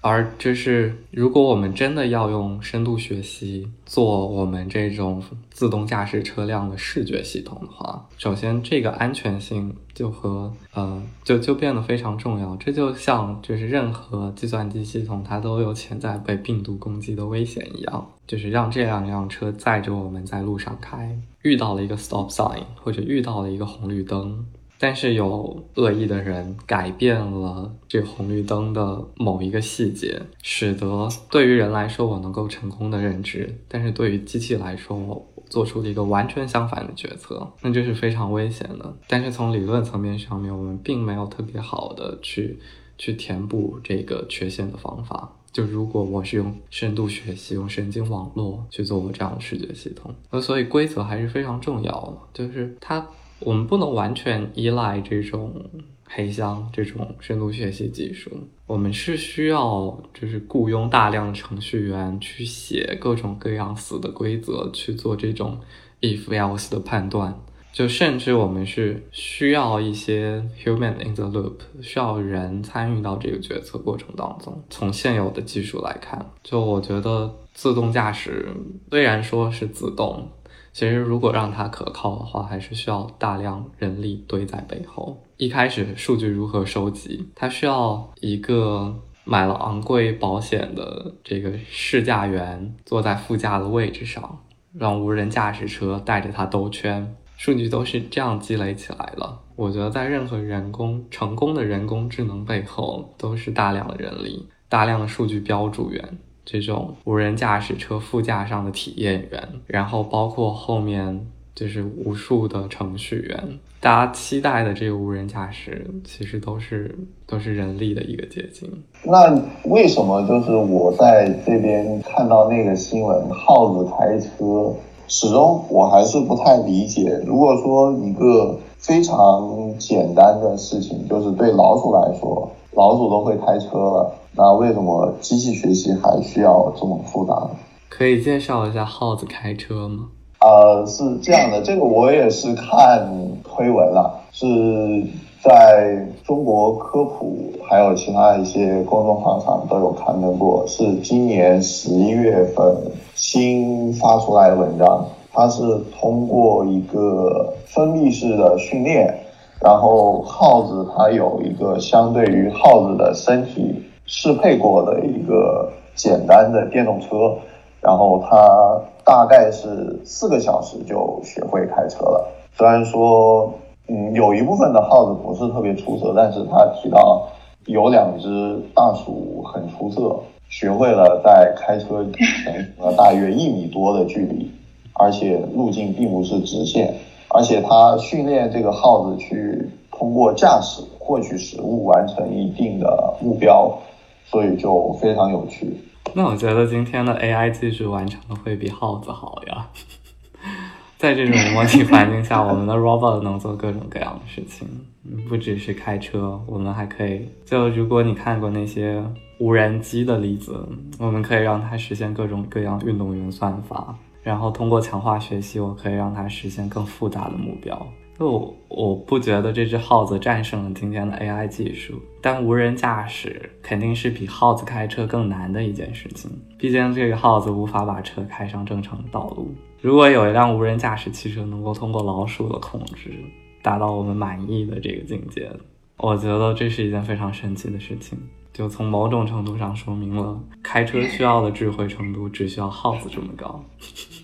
而就是如果我们真的要用深度学习做我们这种自动驾驶车辆的视觉系统的话，首先这个安全性就和呃就就变得非常重要。这就像就是任何计算机系统它都有潜在被病毒攻击的危险一样，就是让这两辆车载着我们在路上开，遇到了一个 stop sign 或者遇到了一个红绿灯。但是有恶意的人改变了这红绿灯的某一个细节，使得对于人来说我能够成功的认知，但是对于机器来说我做出了一个完全相反的决策，那这是非常危险的。但是从理论层面上面，我们并没有特别好的去去填补这个缺陷的方法。就如果我是用深度学习、用神经网络去做我这样的视觉系统，那所以规则还是非常重要的，就是它。我们不能完全依赖这种黑箱这种深度学习技术，我们是需要就是雇佣大量程序员去写各种各样死的规则，去做这种 if else 的判断。就甚至我们是需要一些 human in the loop，需要人参与到这个决策过程当中。从现有的技术来看，就我觉得自动驾驶虽然说是自动，其实如果让它可靠的话，还是需要大量人力堆在背后。一开始数据如何收集，它需要一个买了昂贵保险的这个试驾员坐在副驾的位置上，让无人驾驶车带着它兜圈。数据都是这样积累起来了。我觉得在任何人工成功的人工智能背后，都是大量的人力、大量的数据标注员，这种无人驾驶车副驾上的体验员，然后包括后面就是无数的程序员。大家期待的这个无人驾驶，其实都是都是人力的一个结晶。那为什么就是我在这边看到那个新闻，耗子开车？始终我还是不太理解，如果说一个非常简单的事情，就是对老鼠来说，老鼠都会开车了，那为什么机器学习还需要这么复杂呢？可以介绍一下耗子开车吗？呃，是这样的，这个我也是看推文了，是。在中国科普还有其他一些公众号上都有刊登过，是今年十一月份新发出来的文章。它是通过一个封闭式的训练，然后耗子它有一个相对于耗子的身体适配过的一个简单的电动车，然后它大概是四个小时就学会开车了。虽然说。嗯，有一部分的耗子不是特别出色，但是他提到有两只大鼠很出色，学会了在开车前呃大约一米多的距离，而且路径并不是直线，而且他训练这个耗子去通过驾驶获取食物，完成一定的目标，所以就非常有趣。那我觉得今天的 AI 技术完成的会比耗子好呀。在这种模拟环境下，我们的 robot 能做各种各样的事情，不只是开车，我们还可以。就如果你看过那些无人机的例子，我们可以让它实现各种各样运动员算法，然后通过强化学习，我可以让它实现更复杂的目标。就我不觉得这只耗子战胜了今天的 AI 技术，但无人驾驶肯定是比耗子开车更难的一件事情。毕竟这个耗子无法把车开上正常道路。如果有一辆无人驾驶汽车能够通过老鼠的控制，达到我们满意的这个境界，我觉得这是一件非常神奇的事情。就从某种程度上说明了开车需要的智慧程度只需要耗子这么高。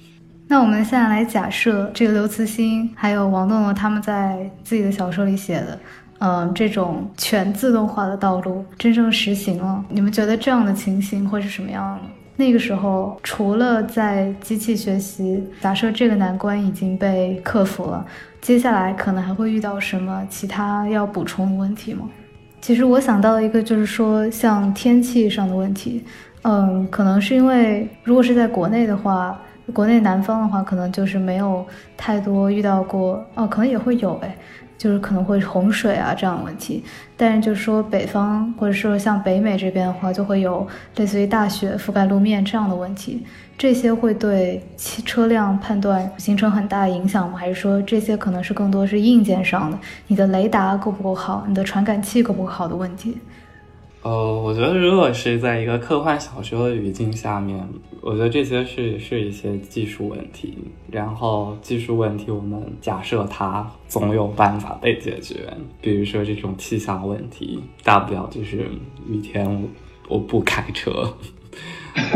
那我们现在来假设，这个刘慈欣还有王栋栋他们在自己的小说里写的，嗯，这种全自动化的道路真正实行了，你们觉得这样的情形会是什么样的？那个时候，除了在机器学习，假设这个难关已经被克服了，接下来可能还会遇到什么其他要补充的问题吗？其实我想到一个，就是说像天气上的问题，嗯，可能是因为如果是在国内的话。国内南方的话，可能就是没有太多遇到过哦，可能也会有哎，就是可能会洪水啊这样的问题。但是就是说北方或者说像北美这边的话，就会有类似于大雪覆盖路面这样的问题。这些会对汽车辆判断形成很大的影响吗？还是说这些可能是更多是硬件上的，你的雷达够不够好，你的传感器够不够好的问题？呃，我觉得如果是在一个科幻小说的语境下面，我觉得这些是是一些技术问题。然后技术问题，我们假设它总有办法被解决。比如说这种气象问题，大不了就是雨天我我不开车，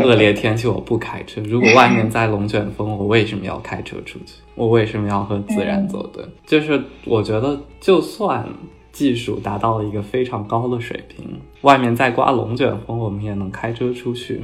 恶劣天气我不开车。如果外面在龙卷风，我为什么要开车出去？我为什么要和自然作对？就是我觉得就算。技术达到了一个非常高的水平，外面再刮龙卷风，我们也能开车出去。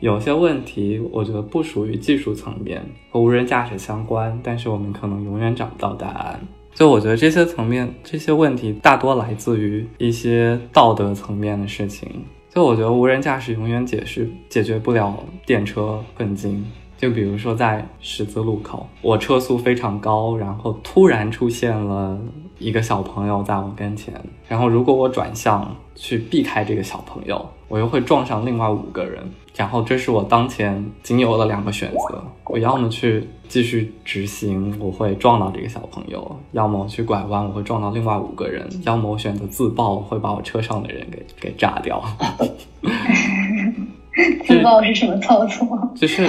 有些问题，我觉得不属于技术层面，和无人驾驶相关，但是我们可能永远找不到答案。就我觉得这些层面，这些问题大多来自于一些道德层面的事情。就我觉得无人驾驶永远解释解决不了电车困境。就比如说在十字路口，我车速非常高，然后突然出现了一个小朋友在我跟前，然后如果我转向去避开这个小朋友，我又会撞上另外五个人，然后这是我当前仅有的两个选择，我要么去继续直行，我会撞到这个小朋友；要么去拐弯，我会撞到另外五个人；要么我选择自爆，会把我车上的人给给炸掉。自爆是什么操作？就是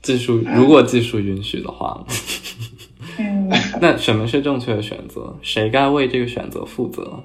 技术，如果技术允许的话。嗯，那什么是正确的选择？谁该为这个选择负责？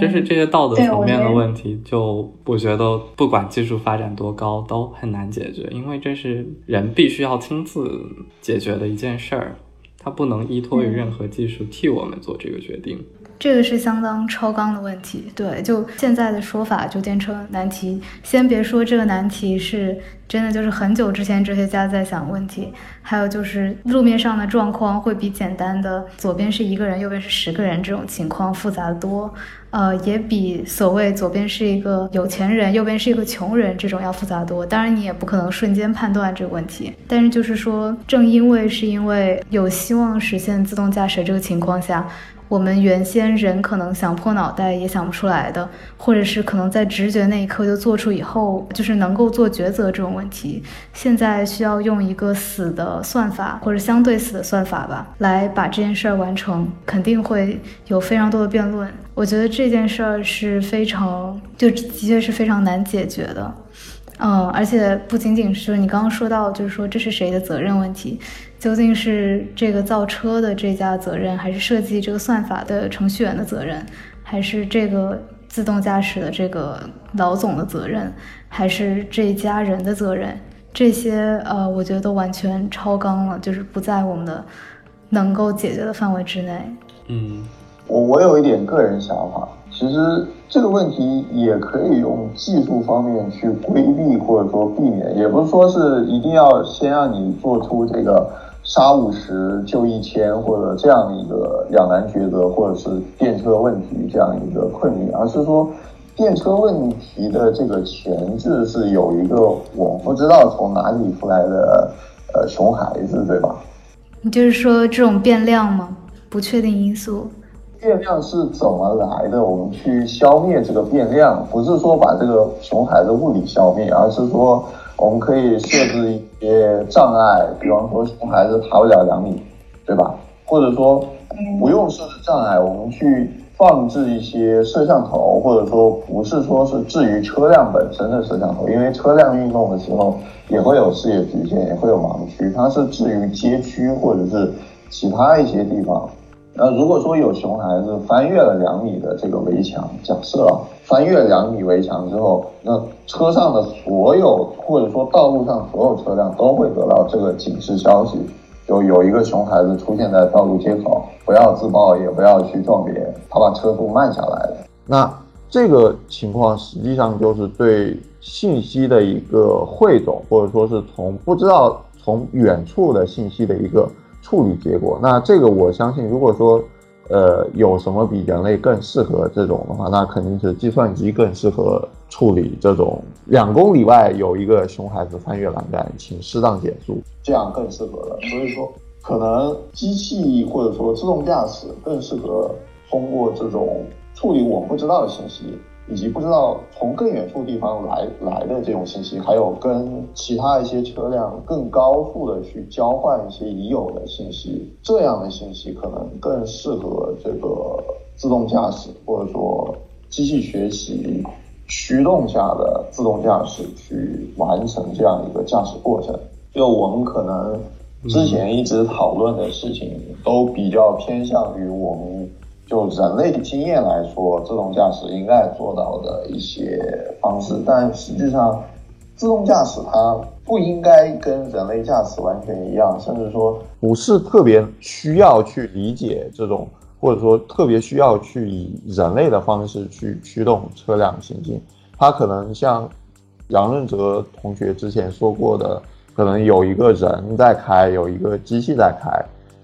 就是这些道德层面的问题。就我觉得，不管技术发展多高，都很难解决，因为这是人必须要亲自解决的一件事儿，它不能依托于任何技术替我们做这个决定。这个是相当超纲的问题，对，就现在的说法，就电车难题。先别说这个难题是真的，就是很久之前哲学家在想问题，还有就是路面上的状况会比简单的左边是一个人，右边是十个人这种情况复杂的多，呃，也比所谓左边是一个有钱人，右边是一个穷人这种要复杂多。当然你也不可能瞬间判断这个问题，但是就是说，正因为是因为有希望实现自动驾驶这个情况下。我们原先人可能想破脑袋也想不出来的，或者是可能在直觉那一刻就做出以后，就是能够做抉择这种问题，现在需要用一个死的算法或者相对死的算法吧，来把这件事儿完成，肯定会有非常多的辩论。我觉得这件事儿是非常，就的确是非常难解决的。嗯，而且不仅仅是你刚刚说到，就是说这是谁的责任问题，究竟是这个造车的这家责任，还是设计这个算法的程序员的责任，还是这个自动驾驶的这个老总的责任，还是这一家人的责任？这些呃，我觉得都完全超纲了，就是不在我们的能够解决的范围之内。嗯，我我有一点个人想法，其实。这个问题也可以用技术方面去规避或者说避免，也不是说是一定要先让你做出这个杀五十救一千或者这样一个两难抉择，或者是电车问题这样一个困境，而是说电车问题的这个前置是有一个我不知道从哪里出来的呃熊孩子，对吧？你就是说这种变量吗？不确定因素。变量是怎么来的？我们去消灭这个变量，不是说把这个熊孩子物理消灭，而是说我们可以设置一些障碍，比方说熊孩子爬不了两米，对吧？或者说不用设置障碍，我们去放置一些摄像头，或者说不是说是置于车辆本身的摄像头，因为车辆运动的时候也会有视野局限，也会有盲区，它是置于街区或者是其他一些地方。那如果说有熊孩子翻越了两米的这个围墙，假设啊，翻越两米围墙之后，那车上的所有或者说道路上所有车辆都会得到这个警示消息，就有一个熊孩子出现在道路接口，不要自爆，也不要去撞别人，他把车速慢下来了。那这个情况实际上就是对信息的一个汇总，或者说是从不知道从远处的信息的一个。处理结果，那这个我相信，如果说，呃，有什么比人类更适合这种的话，那肯定是计算机更适合处理这种两公里外有一个熊孩子翻越栏杆，请适当减速，这样更适合了。所以说，可能机器或者说自动驾驶更适合通过这种处理我们不知道的信息。以及不知道从更远处地方来来的这种信息，还有跟其他一些车辆更高速的去交换一些已有的信息，这样的信息可能更适合这个自动驾驶或者说机器学习驱动下的自动驾驶去完成这样一个驾驶过程。就我们可能之前一直讨论的事情，都比较偏向于我们。就人类经验来说，自动驾驶应该做到的一些方式，但实际上，自动驾驶它不应该跟人类驾驶完全一样，甚至说不是特别需要去理解这种，或者说特别需要去以人类的方式去驱动车辆行进。它可能像杨润泽同学之前说过的，可能有一个人在开，有一个机器在开。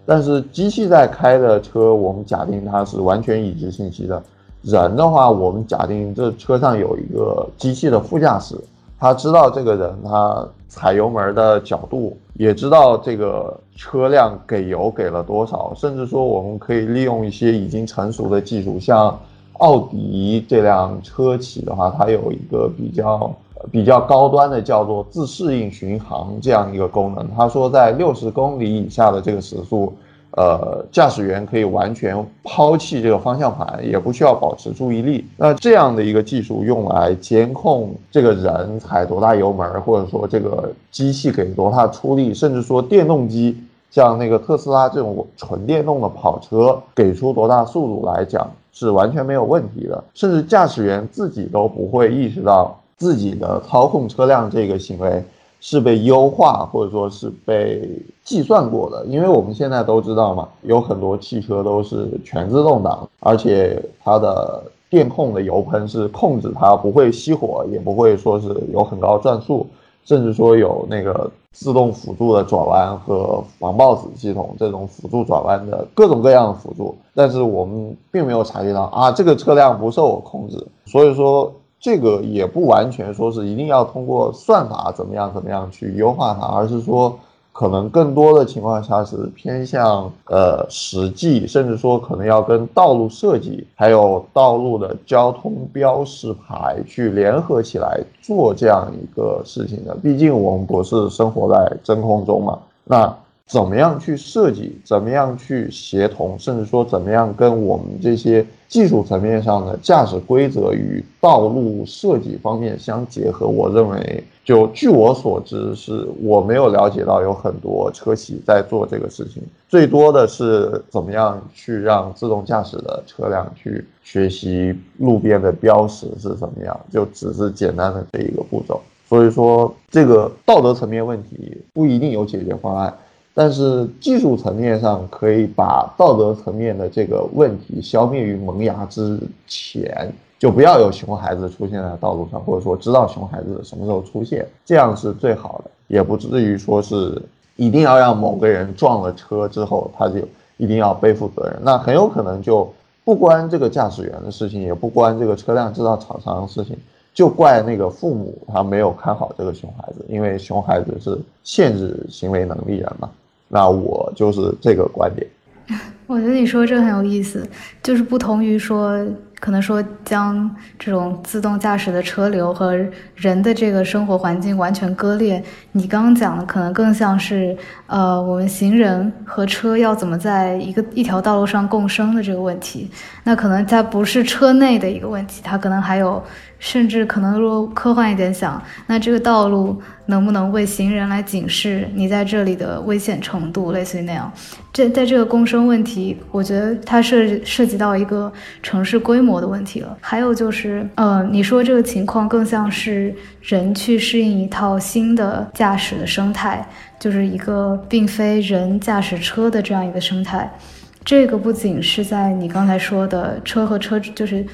但是机器在开的车，我们假定它是完全已知信息的。人的话，我们假定这车上有一个机器的副驾驶，他知道这个人他踩油门的角度，也知道这个车辆给油给了多少，甚至说我们可以利用一些已经成熟的技术，像奥迪这辆车企的话，它有一个比较比较高端的叫做自适应巡航这样一个功能。他说在六十公里以下的这个时速。呃，驾驶员可以完全抛弃这个方向盘，也不需要保持注意力。那这样的一个技术用来监控这个人踩多大油门，或者说这个机器给多大出力，甚至说电动机，像那个特斯拉这种纯电动的跑车给出多大速度来讲，是完全没有问题的。甚至驾驶员自己都不会意识到自己的操控车辆这个行为。是被优化或者说是被计算过的，因为我们现在都知道嘛，有很多汽车都是全自动挡，而且它的电控的油喷是控制它不会熄火，也不会说是有很高转速，甚至说有那个自动辅助的转弯和防抱死系统这种辅助转弯的各种各样的辅助，但是我们并没有察觉到啊，这个车辆不受我控制，所以说。这个也不完全说是一定要通过算法怎么样怎么样去优化它，而是说可能更多的情况下是偏向呃实际，甚至说可能要跟道路设计还有道路的交通标识牌去联合起来做这样一个事情的。毕竟我们不是生活在真空中嘛，那。怎么样去设计？怎么样去协同？甚至说怎么样跟我们这些技术层面上的驾驶规则与道路设计方面相结合？我认为，就据我所知，是我没有了解到有很多车企在做这个事情。最多的是怎么样去让自动驾驶的车辆去学习路边的标识是怎么样，就只是简单的这一个步骤。所以说，这个道德层面问题不一定有解决方案。但是技术层面上可以把道德层面的这个问题消灭于萌芽之前，就不要有熊孩子出现在道路上，或者说知道熊孩子什么时候出现，这样是最好的，也不至于说是一定要让某个人撞了车之后他就一定要背负责任，那很有可能就不关这个驾驶员的事情，也不关这个车辆制造厂商的事情，就怪那个父母他没有看好这个熊孩子，因为熊孩子是限制行为能力人嘛。那我就是这个观点。我觉得你说这个很有意思，就是不同于说，可能说将这种自动驾驶的车流和人的这个生活环境完全割裂。你刚刚讲的可能更像是，呃，我们行人和车要怎么在一个一条道路上共生的这个问题。那可能它不是车内的一个问题，它可能还有。甚至可能说科幻一点想，那这个道路能不能为行人来警示你在这里的危险程度，类似于那样。这在这个共生问题，我觉得它涉涉及到一个城市规模的问题了。还有就是，呃，你说这个情况更像是人去适应一套新的驾驶的生态，就是一个并非人驾驶车的这样一个生态。这个不仅是在你刚才说的车和车，就是。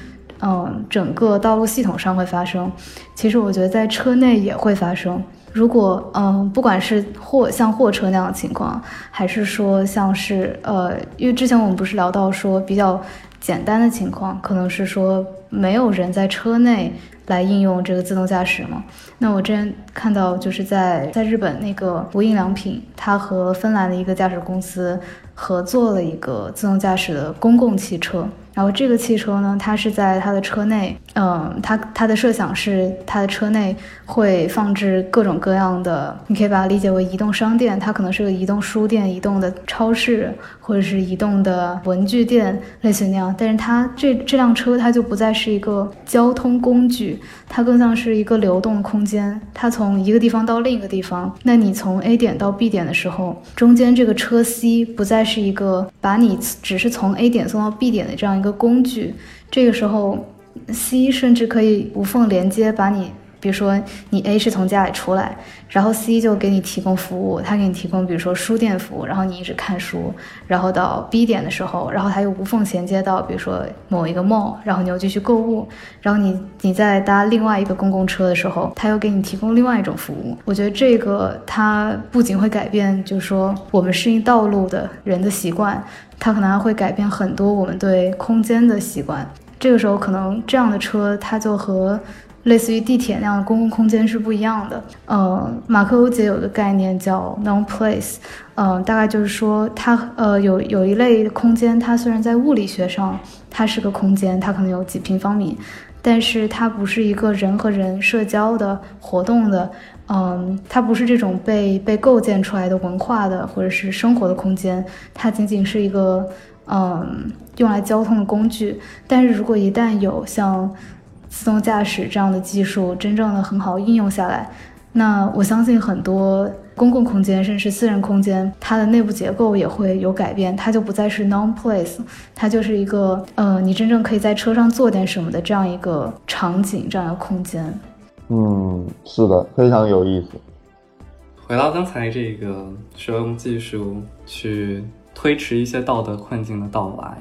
嗯，整个道路系统上会发生，其实我觉得在车内也会发生。如果嗯，不管是货像货车那样的情况，还是说像是呃，因为之前我们不是聊到说比较简单的情况，可能是说没有人在车内来应用这个自动驾驶嘛。那我之前看到就是在在日本那个无印良品，它和芬兰的一个驾驶公司合作了一个自动驾驶的公共汽车。然后这个汽车呢，它是在它的车内，嗯，它它的设想是它的车内会放置各种各样的，你可以把它理解为移动商店，它可能是个移动书店、移动的超市，或者是移动的文具店，类似于那样。但是它这这辆车它就不再是一个交通工具，它更像是一个流动空间。它从一个地方到另一个地方，那你从 A 点到 B 点的时候，中间这个车 C 不再是一个把你只是从 A 点送到 B 点的这样一。个工具，这个时候，C 甚至可以无缝连接，把你，比如说你 A 是从家里出来。然后 C 就给你提供服务，他给你提供，比如说书店服务，然后你一直看书，然后到 B 点的时候，然后他又无缝衔接到，比如说某一个 mall，然后你又继续购物，然后你你在搭另外一个公共车的时候，他又给你提供另外一种服务。我觉得这个它不仅会改变，就是说我们适应道路的人的习惯，它可能还会改变很多我们对空间的习惯。这个时候可能这样的车它就和类似于地铁那样的公共空间是不一样的。呃，马克欧杰有个概念叫 non-place，嗯，大概就是说它呃有有一类空间，它虽然在物理学上它是个空间，它可能有几平方米，但是它不是一个人和人社交的活动的，嗯，它不是这种被被构建出来的文化的或者是生活的空间，它仅仅是一个嗯用来交通的工具。但是如果一旦有像自动驾驶这样的技术真正的很好应用下来，那我相信很多公共空间甚至私人空间，它的内部结构也会有改变，它就不再是 non-place，它就是一个呃，你真正可以在车上做点什么的这样一个场景，这样的空间。嗯，是的，非常有意思。回到刚才这个说用技术去推迟一些道德困境的到来。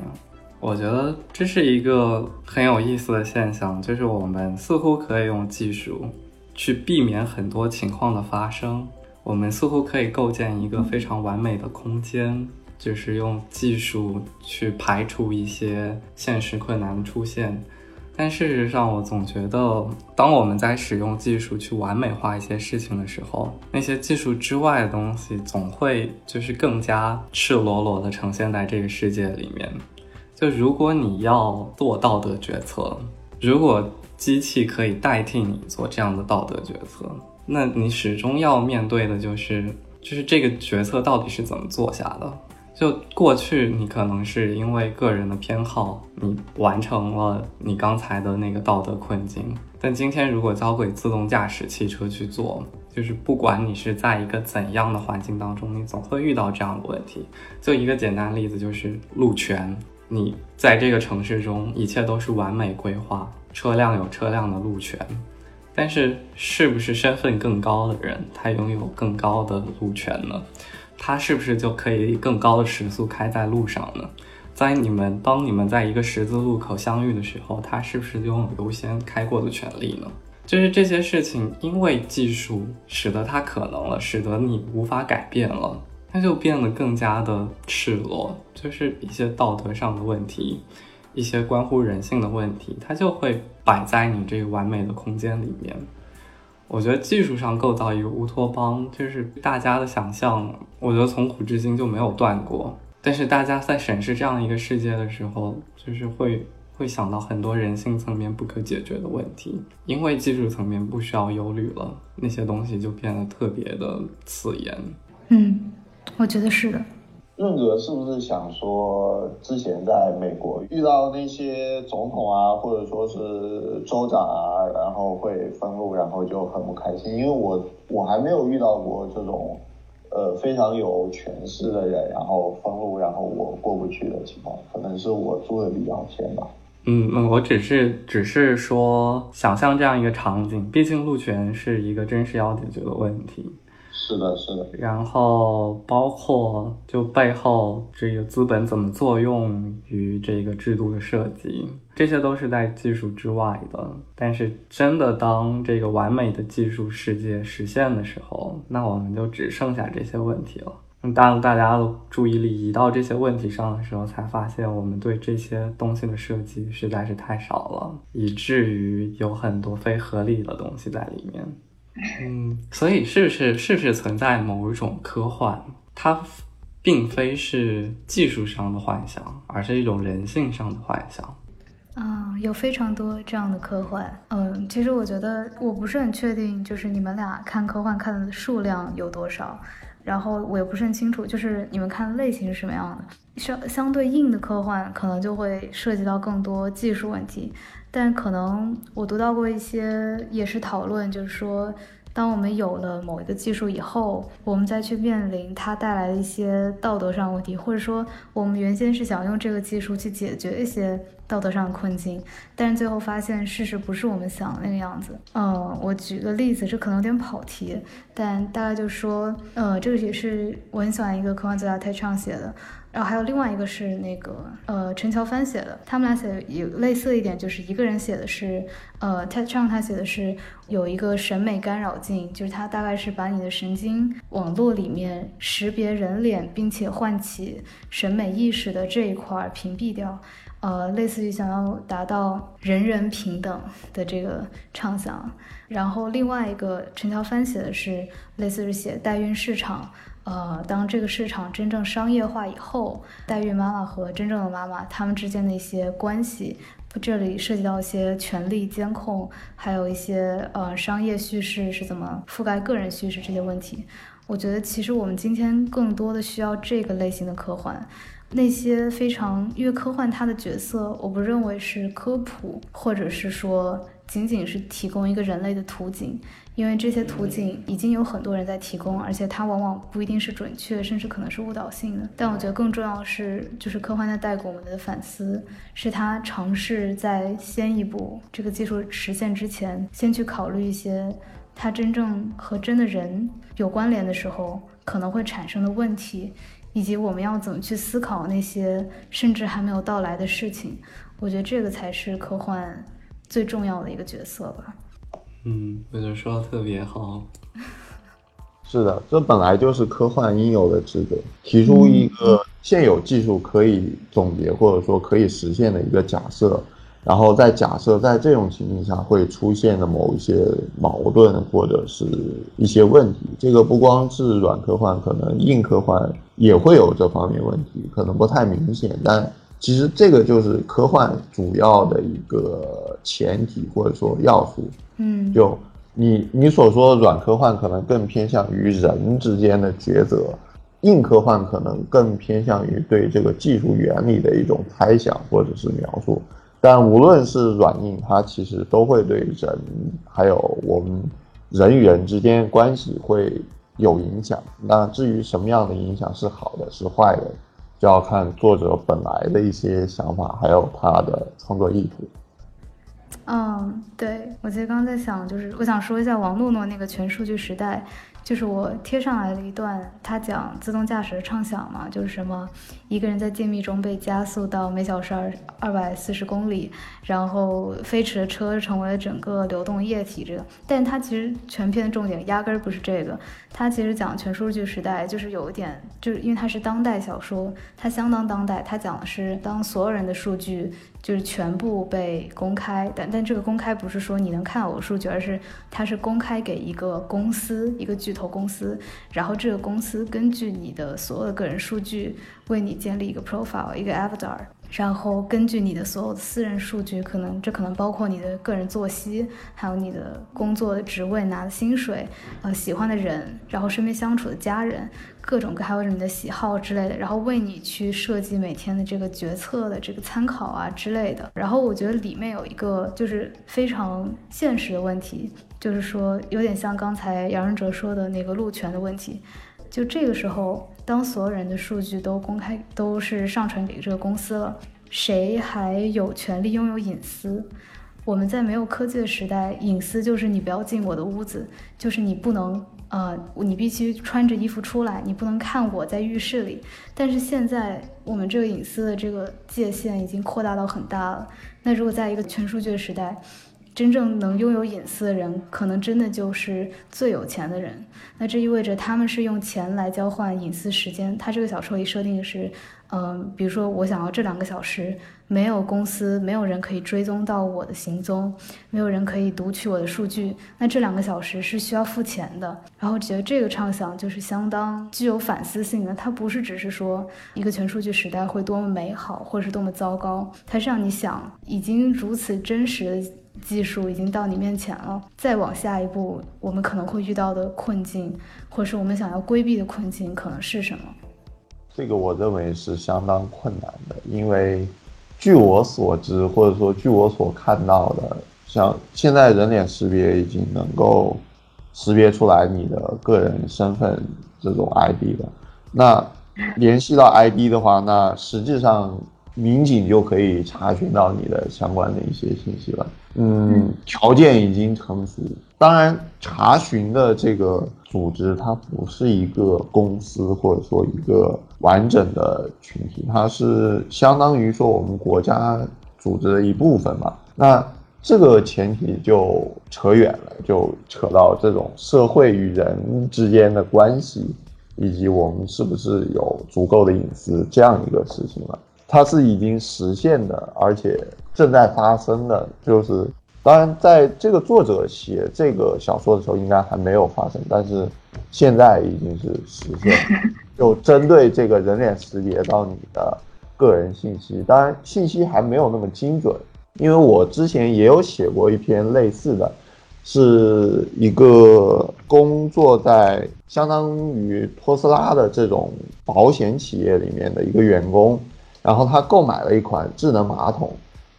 我觉得这是一个很有意思的现象，就是我们似乎可以用技术去避免很多情况的发生，我们似乎可以构建一个非常完美的空间，就是用技术去排除一些现实困难的出现。但事实上，我总觉得，当我们在使用技术去完美化一些事情的时候，那些技术之外的东西总会就是更加赤裸裸的呈现在这个世界里面。就如果你要做道德决策，如果机器可以代替你做这样的道德决策，那你始终要面对的就是，就是这个决策到底是怎么做下的。就过去你可能是因为个人的偏好，你完成了你刚才的那个道德困境，但今天如果交给自动驾驶汽车去做，就是不管你是在一个怎样的环境当中，你总会遇到这样的问题。就一个简单例子，就是路权。你在这个城市中，一切都是完美规划，车辆有车辆的路权，但是是不是身份更高的人，他拥有更高的路权呢？他是不是就可以更高的时速开在路上呢？在你们当你们在一个十字路口相遇的时候，他是不是拥有优先开过的权利呢？就是这些事情，因为技术使得它可能了，使得你无法改变了。它就变得更加的赤裸，就是一些道德上的问题，一些关乎人性的问题，它就会摆在你这个完美的空间里面。我觉得技术上构造一个乌托邦，就是大家的想象，我觉得从古至今就没有断过。但是大家在审视这样一个世界的时候，就是会会想到很多人性层面不可解决的问题，因为技术层面不需要忧虑了，那些东西就变得特别的刺眼。嗯。我觉得是的。润格是不是想说，之前在美国遇到那些总统啊，或者说是州长啊，然后会封路，然后就很不开心？因为我我还没有遇到过这种，呃，非常有权势的人，然后封路，然后我过不去的情况，可能是我住的比较偏吧。嗯，我只是只是说想象这样一个场景，毕竟路权是一个真实要解决的问题。是的，是的。然后包括就背后这个资本怎么作用于这个制度的设计，这些都是在技术之外的。但是真的当这个完美的技术世界实现的时候，那我们就只剩下这些问题了。当大家的注意力移到这些问题上的时候，才发现我们对这些东西的设计实在是太少了，以至于有很多非合理的东西在里面。嗯，所以是不是是不是存在某一种科幻？它并非是技术上的幻想，而是一种人性上的幻想。嗯，有非常多这样的科幻。嗯，其实我觉得我不是很确定，就是你们俩看科幻看的数量有多少，然后我也不是很清楚，就是你们看的类型是什么样的。相相对硬的科幻可能就会涉及到更多技术问题。但可能我读到过一些，也是讨论，就是说，当我们有了某一个技术以后，我们再去面临它带来的一些道德上问题，或者说，我们原先是想用这个技术去解决一些道德上的困境，但是最后发现事实不是我们想的那个样子。嗯，我举个例子，这可能有点跑题，但大概就说，呃，这个也是我很喜欢一个科幻作家泰昌写的。然后还有另外一个是那个呃陈乔帆写的，他们俩写的有类似一点，就是一个人写的是呃 Ted Chiang 他写的是有一个审美干扰镜，就是他大概是把你的神经网络里面识别人脸并且唤起审美意识的这一块屏蔽掉，呃，类似于想要达到人人平等的这个畅想。然后另外一个陈乔帆写的是类似于写代孕市场。呃，当这个市场真正商业化以后，代孕妈妈和真正的妈妈他们之间的一些关系，这里涉及到一些权力监控，还有一些呃商业叙事是怎么覆盖个人叙事这些问题。我觉得其实我们今天更多的需要这个类型的科幻，那些非常因为科幻它的角色，我不认为是科普，或者是说仅仅是提供一个人类的图景。因为这些图景已经有很多人在提供，而且它往往不一定是准确，甚至可能是误导性的。但我觉得更重要的是，就是科幻在带给我们的反思，是它尝试在先一步这个技术实现之前，先去考虑一些它真正和真的人有关联的时候可能会产生的问题，以及我们要怎么去思考那些甚至还没有到来的事情。我觉得这个才是科幻最重要的一个角色吧。嗯，我觉得说的特别好。是的，这本来就是科幻应有的职责，提出一个现有技术可以总结或者说可以实现的一个假设，然后再假设在这种情境下会出现的某一些矛盾或者是一些问题，这个不光是软科幻，可能硬科幻也会有这方面问题，可能不太明显，但其实这个就是科幻主要的一个前提或者说要素。嗯，就你你所说的软科幻可能更偏向于人之间的抉择，硬科幻可能更偏向于对这个技术原理的一种猜想或者是描述。但无论是软硬，它其实都会对人还有我们人与人之间关系会有影响。那至于什么样的影响是好的是坏的，就要看作者本来的一些想法，还有他的创作意图。嗯，对，我其实刚刚在想，就是我想说一下王诺诺那个全数据时代。就是我贴上来的一段，他讲自动驾驶的畅想嘛，就是什么一个人在静谧中被加速到每小时二二百四十公里，然后飞驰的车成为了整个流动液体这个。但他其实全篇的重点压根儿不是这个，他其实讲全数据时代，就是有一点，就是因为它是当代小说，它相当当代，它讲的是当所有人的数据就是全部被公开，但但这个公开不是说你能看我的数据，而是它是公开给一个公司一个巨。头公司，然后这个公司根据你的所有的个人数据，为你建立一个 profile，一个 avatar。然后根据你的所有的私人数据，可能这可能包括你的个人作息，还有你的工作的职位、拿的薪水，呃，喜欢的人，然后身边相处的家人，各种各还有你的喜好之类的，然后为你去设计每天的这个决策的这个参考啊之类的。然后我觉得里面有一个就是非常现实的问题，就是说有点像刚才杨仁哲说的那个路权的问题。就这个时候，当所有人的数据都公开，都是上传给这个公司了，谁还有权利拥有隐私？我们在没有科技的时代，隐私就是你不要进我的屋子，就是你不能，呃，你必须穿着衣服出来，你不能看我在浴室里。但是现在，我们这个隐私的这个界限已经扩大到很大了。那如果在一个全数据的时代，真正能拥有隐私的人，可能真的就是最有钱的人。那这意味着他们是用钱来交换隐私时间。他这个小说里设定是，嗯，比如说我想要这两个小时，没有公司，没有人可以追踪到我的行踪，没有人可以读取我的数据。那这两个小时是需要付钱的。然后觉得这个畅想就是相当具有反思性的。它不是只是说一个全数据时代会多么美好，或者是多么糟糕，它是让你想，已经如此真实的。技术已经到你面前了，再往下一步，我们可能会遇到的困境，或者是我们想要规避的困境，可能是什么？这个我认为是相当困难的，因为据我所知，或者说据我所看到的，像现在人脸识别已经能够识别出来你的个人身份这种 ID 的，那联系到 ID 的话，那实际上。民警就可以查询到你的相关的一些信息了。嗯，条件已经成熟。当然，查询的这个组织它不是一个公司或者说一个完整的群体，它是相当于说我们国家组织的一部分嘛。那这个前提就扯远了，就扯到这种社会与人之间的关系，以及我们是不是有足够的隐私这样一个事情了。它是已经实现的，而且正在发生的。就是当然，在这个作者写这个小说的时候，应该还没有发生，但是现在已经是实现了。就针对这个人脸识别到你的个人信息，当然信息还没有那么精准，因为我之前也有写过一篇类似的。是一个工作在相当于特斯拉的这种保险企业里面的一个员工，然后他购买了一款智能马桶。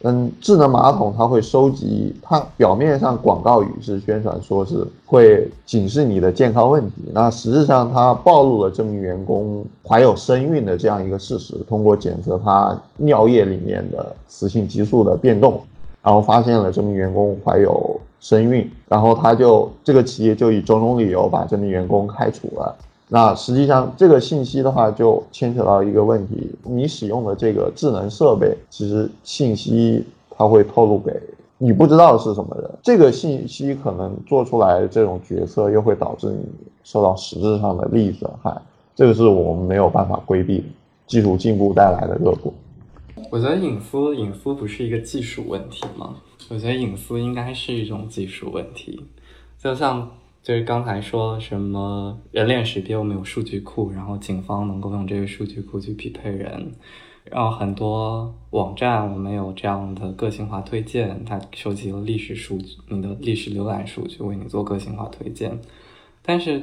嗯，智能马桶它会收集，它表面上广告语是宣传说是会警示你的健康问题，那实质上它暴露了这名员工怀有身孕的这样一个事实，通过检测他尿液里面的雌性激素的变动，然后发现了这名员工怀有。身孕，然后他就这个企业就以种种理由把这名员工开除了。那实际上这个信息的话，就牵扯到一个问题：你使用的这个智能设备，其实信息它会透露给你不知道是什么人。这个信息可能做出来这种决策，又会导致你受到实质上的利益损害。这个是我们没有办法规避的技术进步带来的恶果。我觉得隐私隐私不是一个技术问题吗？我觉得隐私应该是一种技术问题，就像就是刚才说什么人脸识别，我们有数据库，然后警方能够用这个数据库去匹配人，然后很多网站我们有这样的个性化推荐，它收集了历史数据，你的历史浏览数据为你做个性化推荐，但是。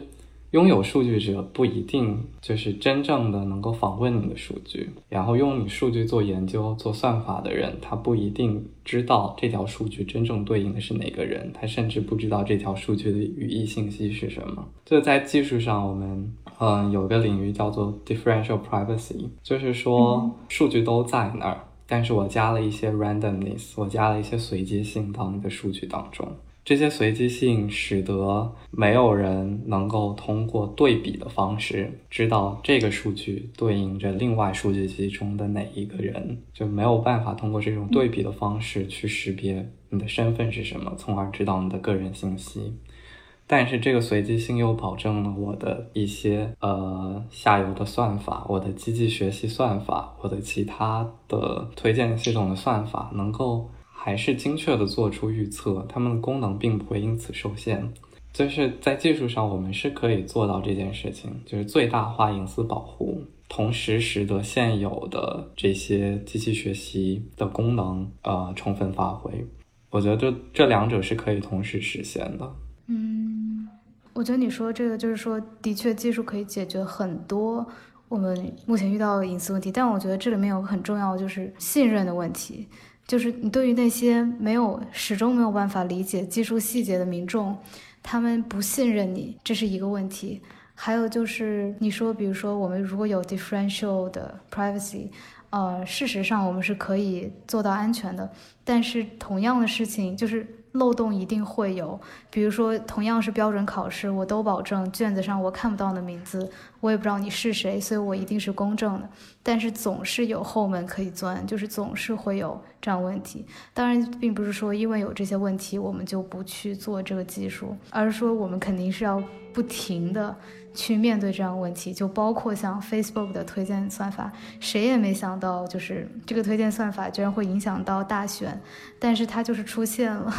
拥有数据者不一定就是真正的能够访问你的数据，然后用你数据做研究、做算法的人，他不一定知道这条数据真正对应的是哪个人，他甚至不知道这条数据的语义信息是什么。就在技术上，我们嗯有个领域叫做 differential privacy，就是说数据都在那儿，但是我加了一些 randomness，我加了一些随机性到你的数据当中。这些随机性使得没有人能够通过对比的方式知道这个数据对应着另外数据集中的哪一个人，就没有办法通过这种对比的方式去识别你的身份是什么，从而知道你的个人信息。但是这个随机性又保证了我的一些呃下游的算法，我的机器学习算法，我的其他的推荐系统的算法能够。还是精确的做出预测，它们的功能并不会因此受限。就是在技术上，我们是可以做到这件事情，就是最大化隐私保护，同时使得现有的这些机器学习的功能呃充分发挥。我觉得这这两者是可以同时实现的。嗯，我觉得你说这个就是说，的确技术可以解决很多我们目前遇到的隐私问题，但我觉得这里面有个很重要就是信任的问题。就是你对于那些没有始终没有办法理解技术细节的民众，他们不信任你，这是一个问题。还有就是你说，比如说我们如果有 differential 的 privacy，呃，事实上我们是可以做到安全的，但是同样的事情就是。漏洞一定会有，比如说同样是标准考试，我都保证卷子上我看不到你的名字，我也不知道你是谁，所以我一定是公正的。但是总是有后门可以钻，就是总是会有这样问题。当然，并不是说因为有这些问题我们就不去做这个技术，而是说我们肯定是要不停的。去面对这样问题，就包括像 Facebook 的推荐算法，谁也没想到，就是这个推荐算法居然会影响到大选，但是它就是出现了。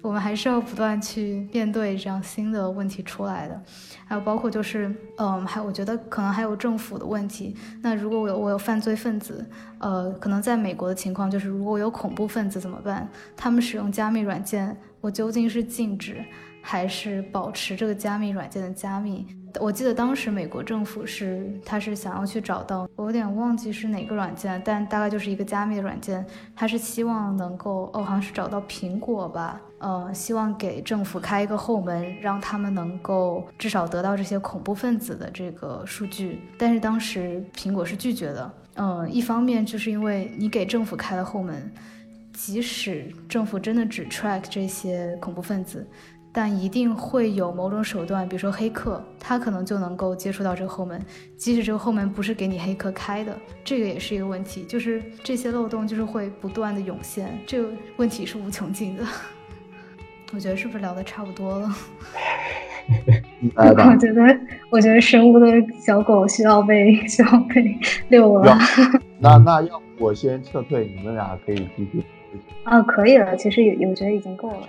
我们还是要不断去面对这样新的问题出来的，还有包括就是，嗯，还我觉得可能还有政府的问题。那如果我有我有犯罪分子，呃，可能在美国的情况就是，如果我有恐怖分子怎么办？他们使用加密软件，我究竟是禁止还是保持这个加密软件的加密？我记得当时美国政府是，他是想要去找到，我有点忘记是哪个软件，但大概就是一个加密的软件，他是希望能够，哦，好像是找到苹果吧，呃，希望给政府开一个后门，让他们能够至少得到这些恐怖分子的这个数据，但是当时苹果是拒绝的，嗯，一方面就是因为你给政府开了后门，即使政府真的只 track 这些恐怖分子。但一定会有某种手段，比如说黑客，他可能就能够接触到这个后门，即使这个后门不是给你黑客开的，这个也是一个问题，就是这些漏洞就是会不断的涌现，这个问题是无穷尽的。我觉得是不是聊的差不多了？我觉得，我觉得生物的小狗需要被需要被遛了。那那要。我先撤退，你们俩可以继续。啊，可以了，其实有，我觉得已经够了。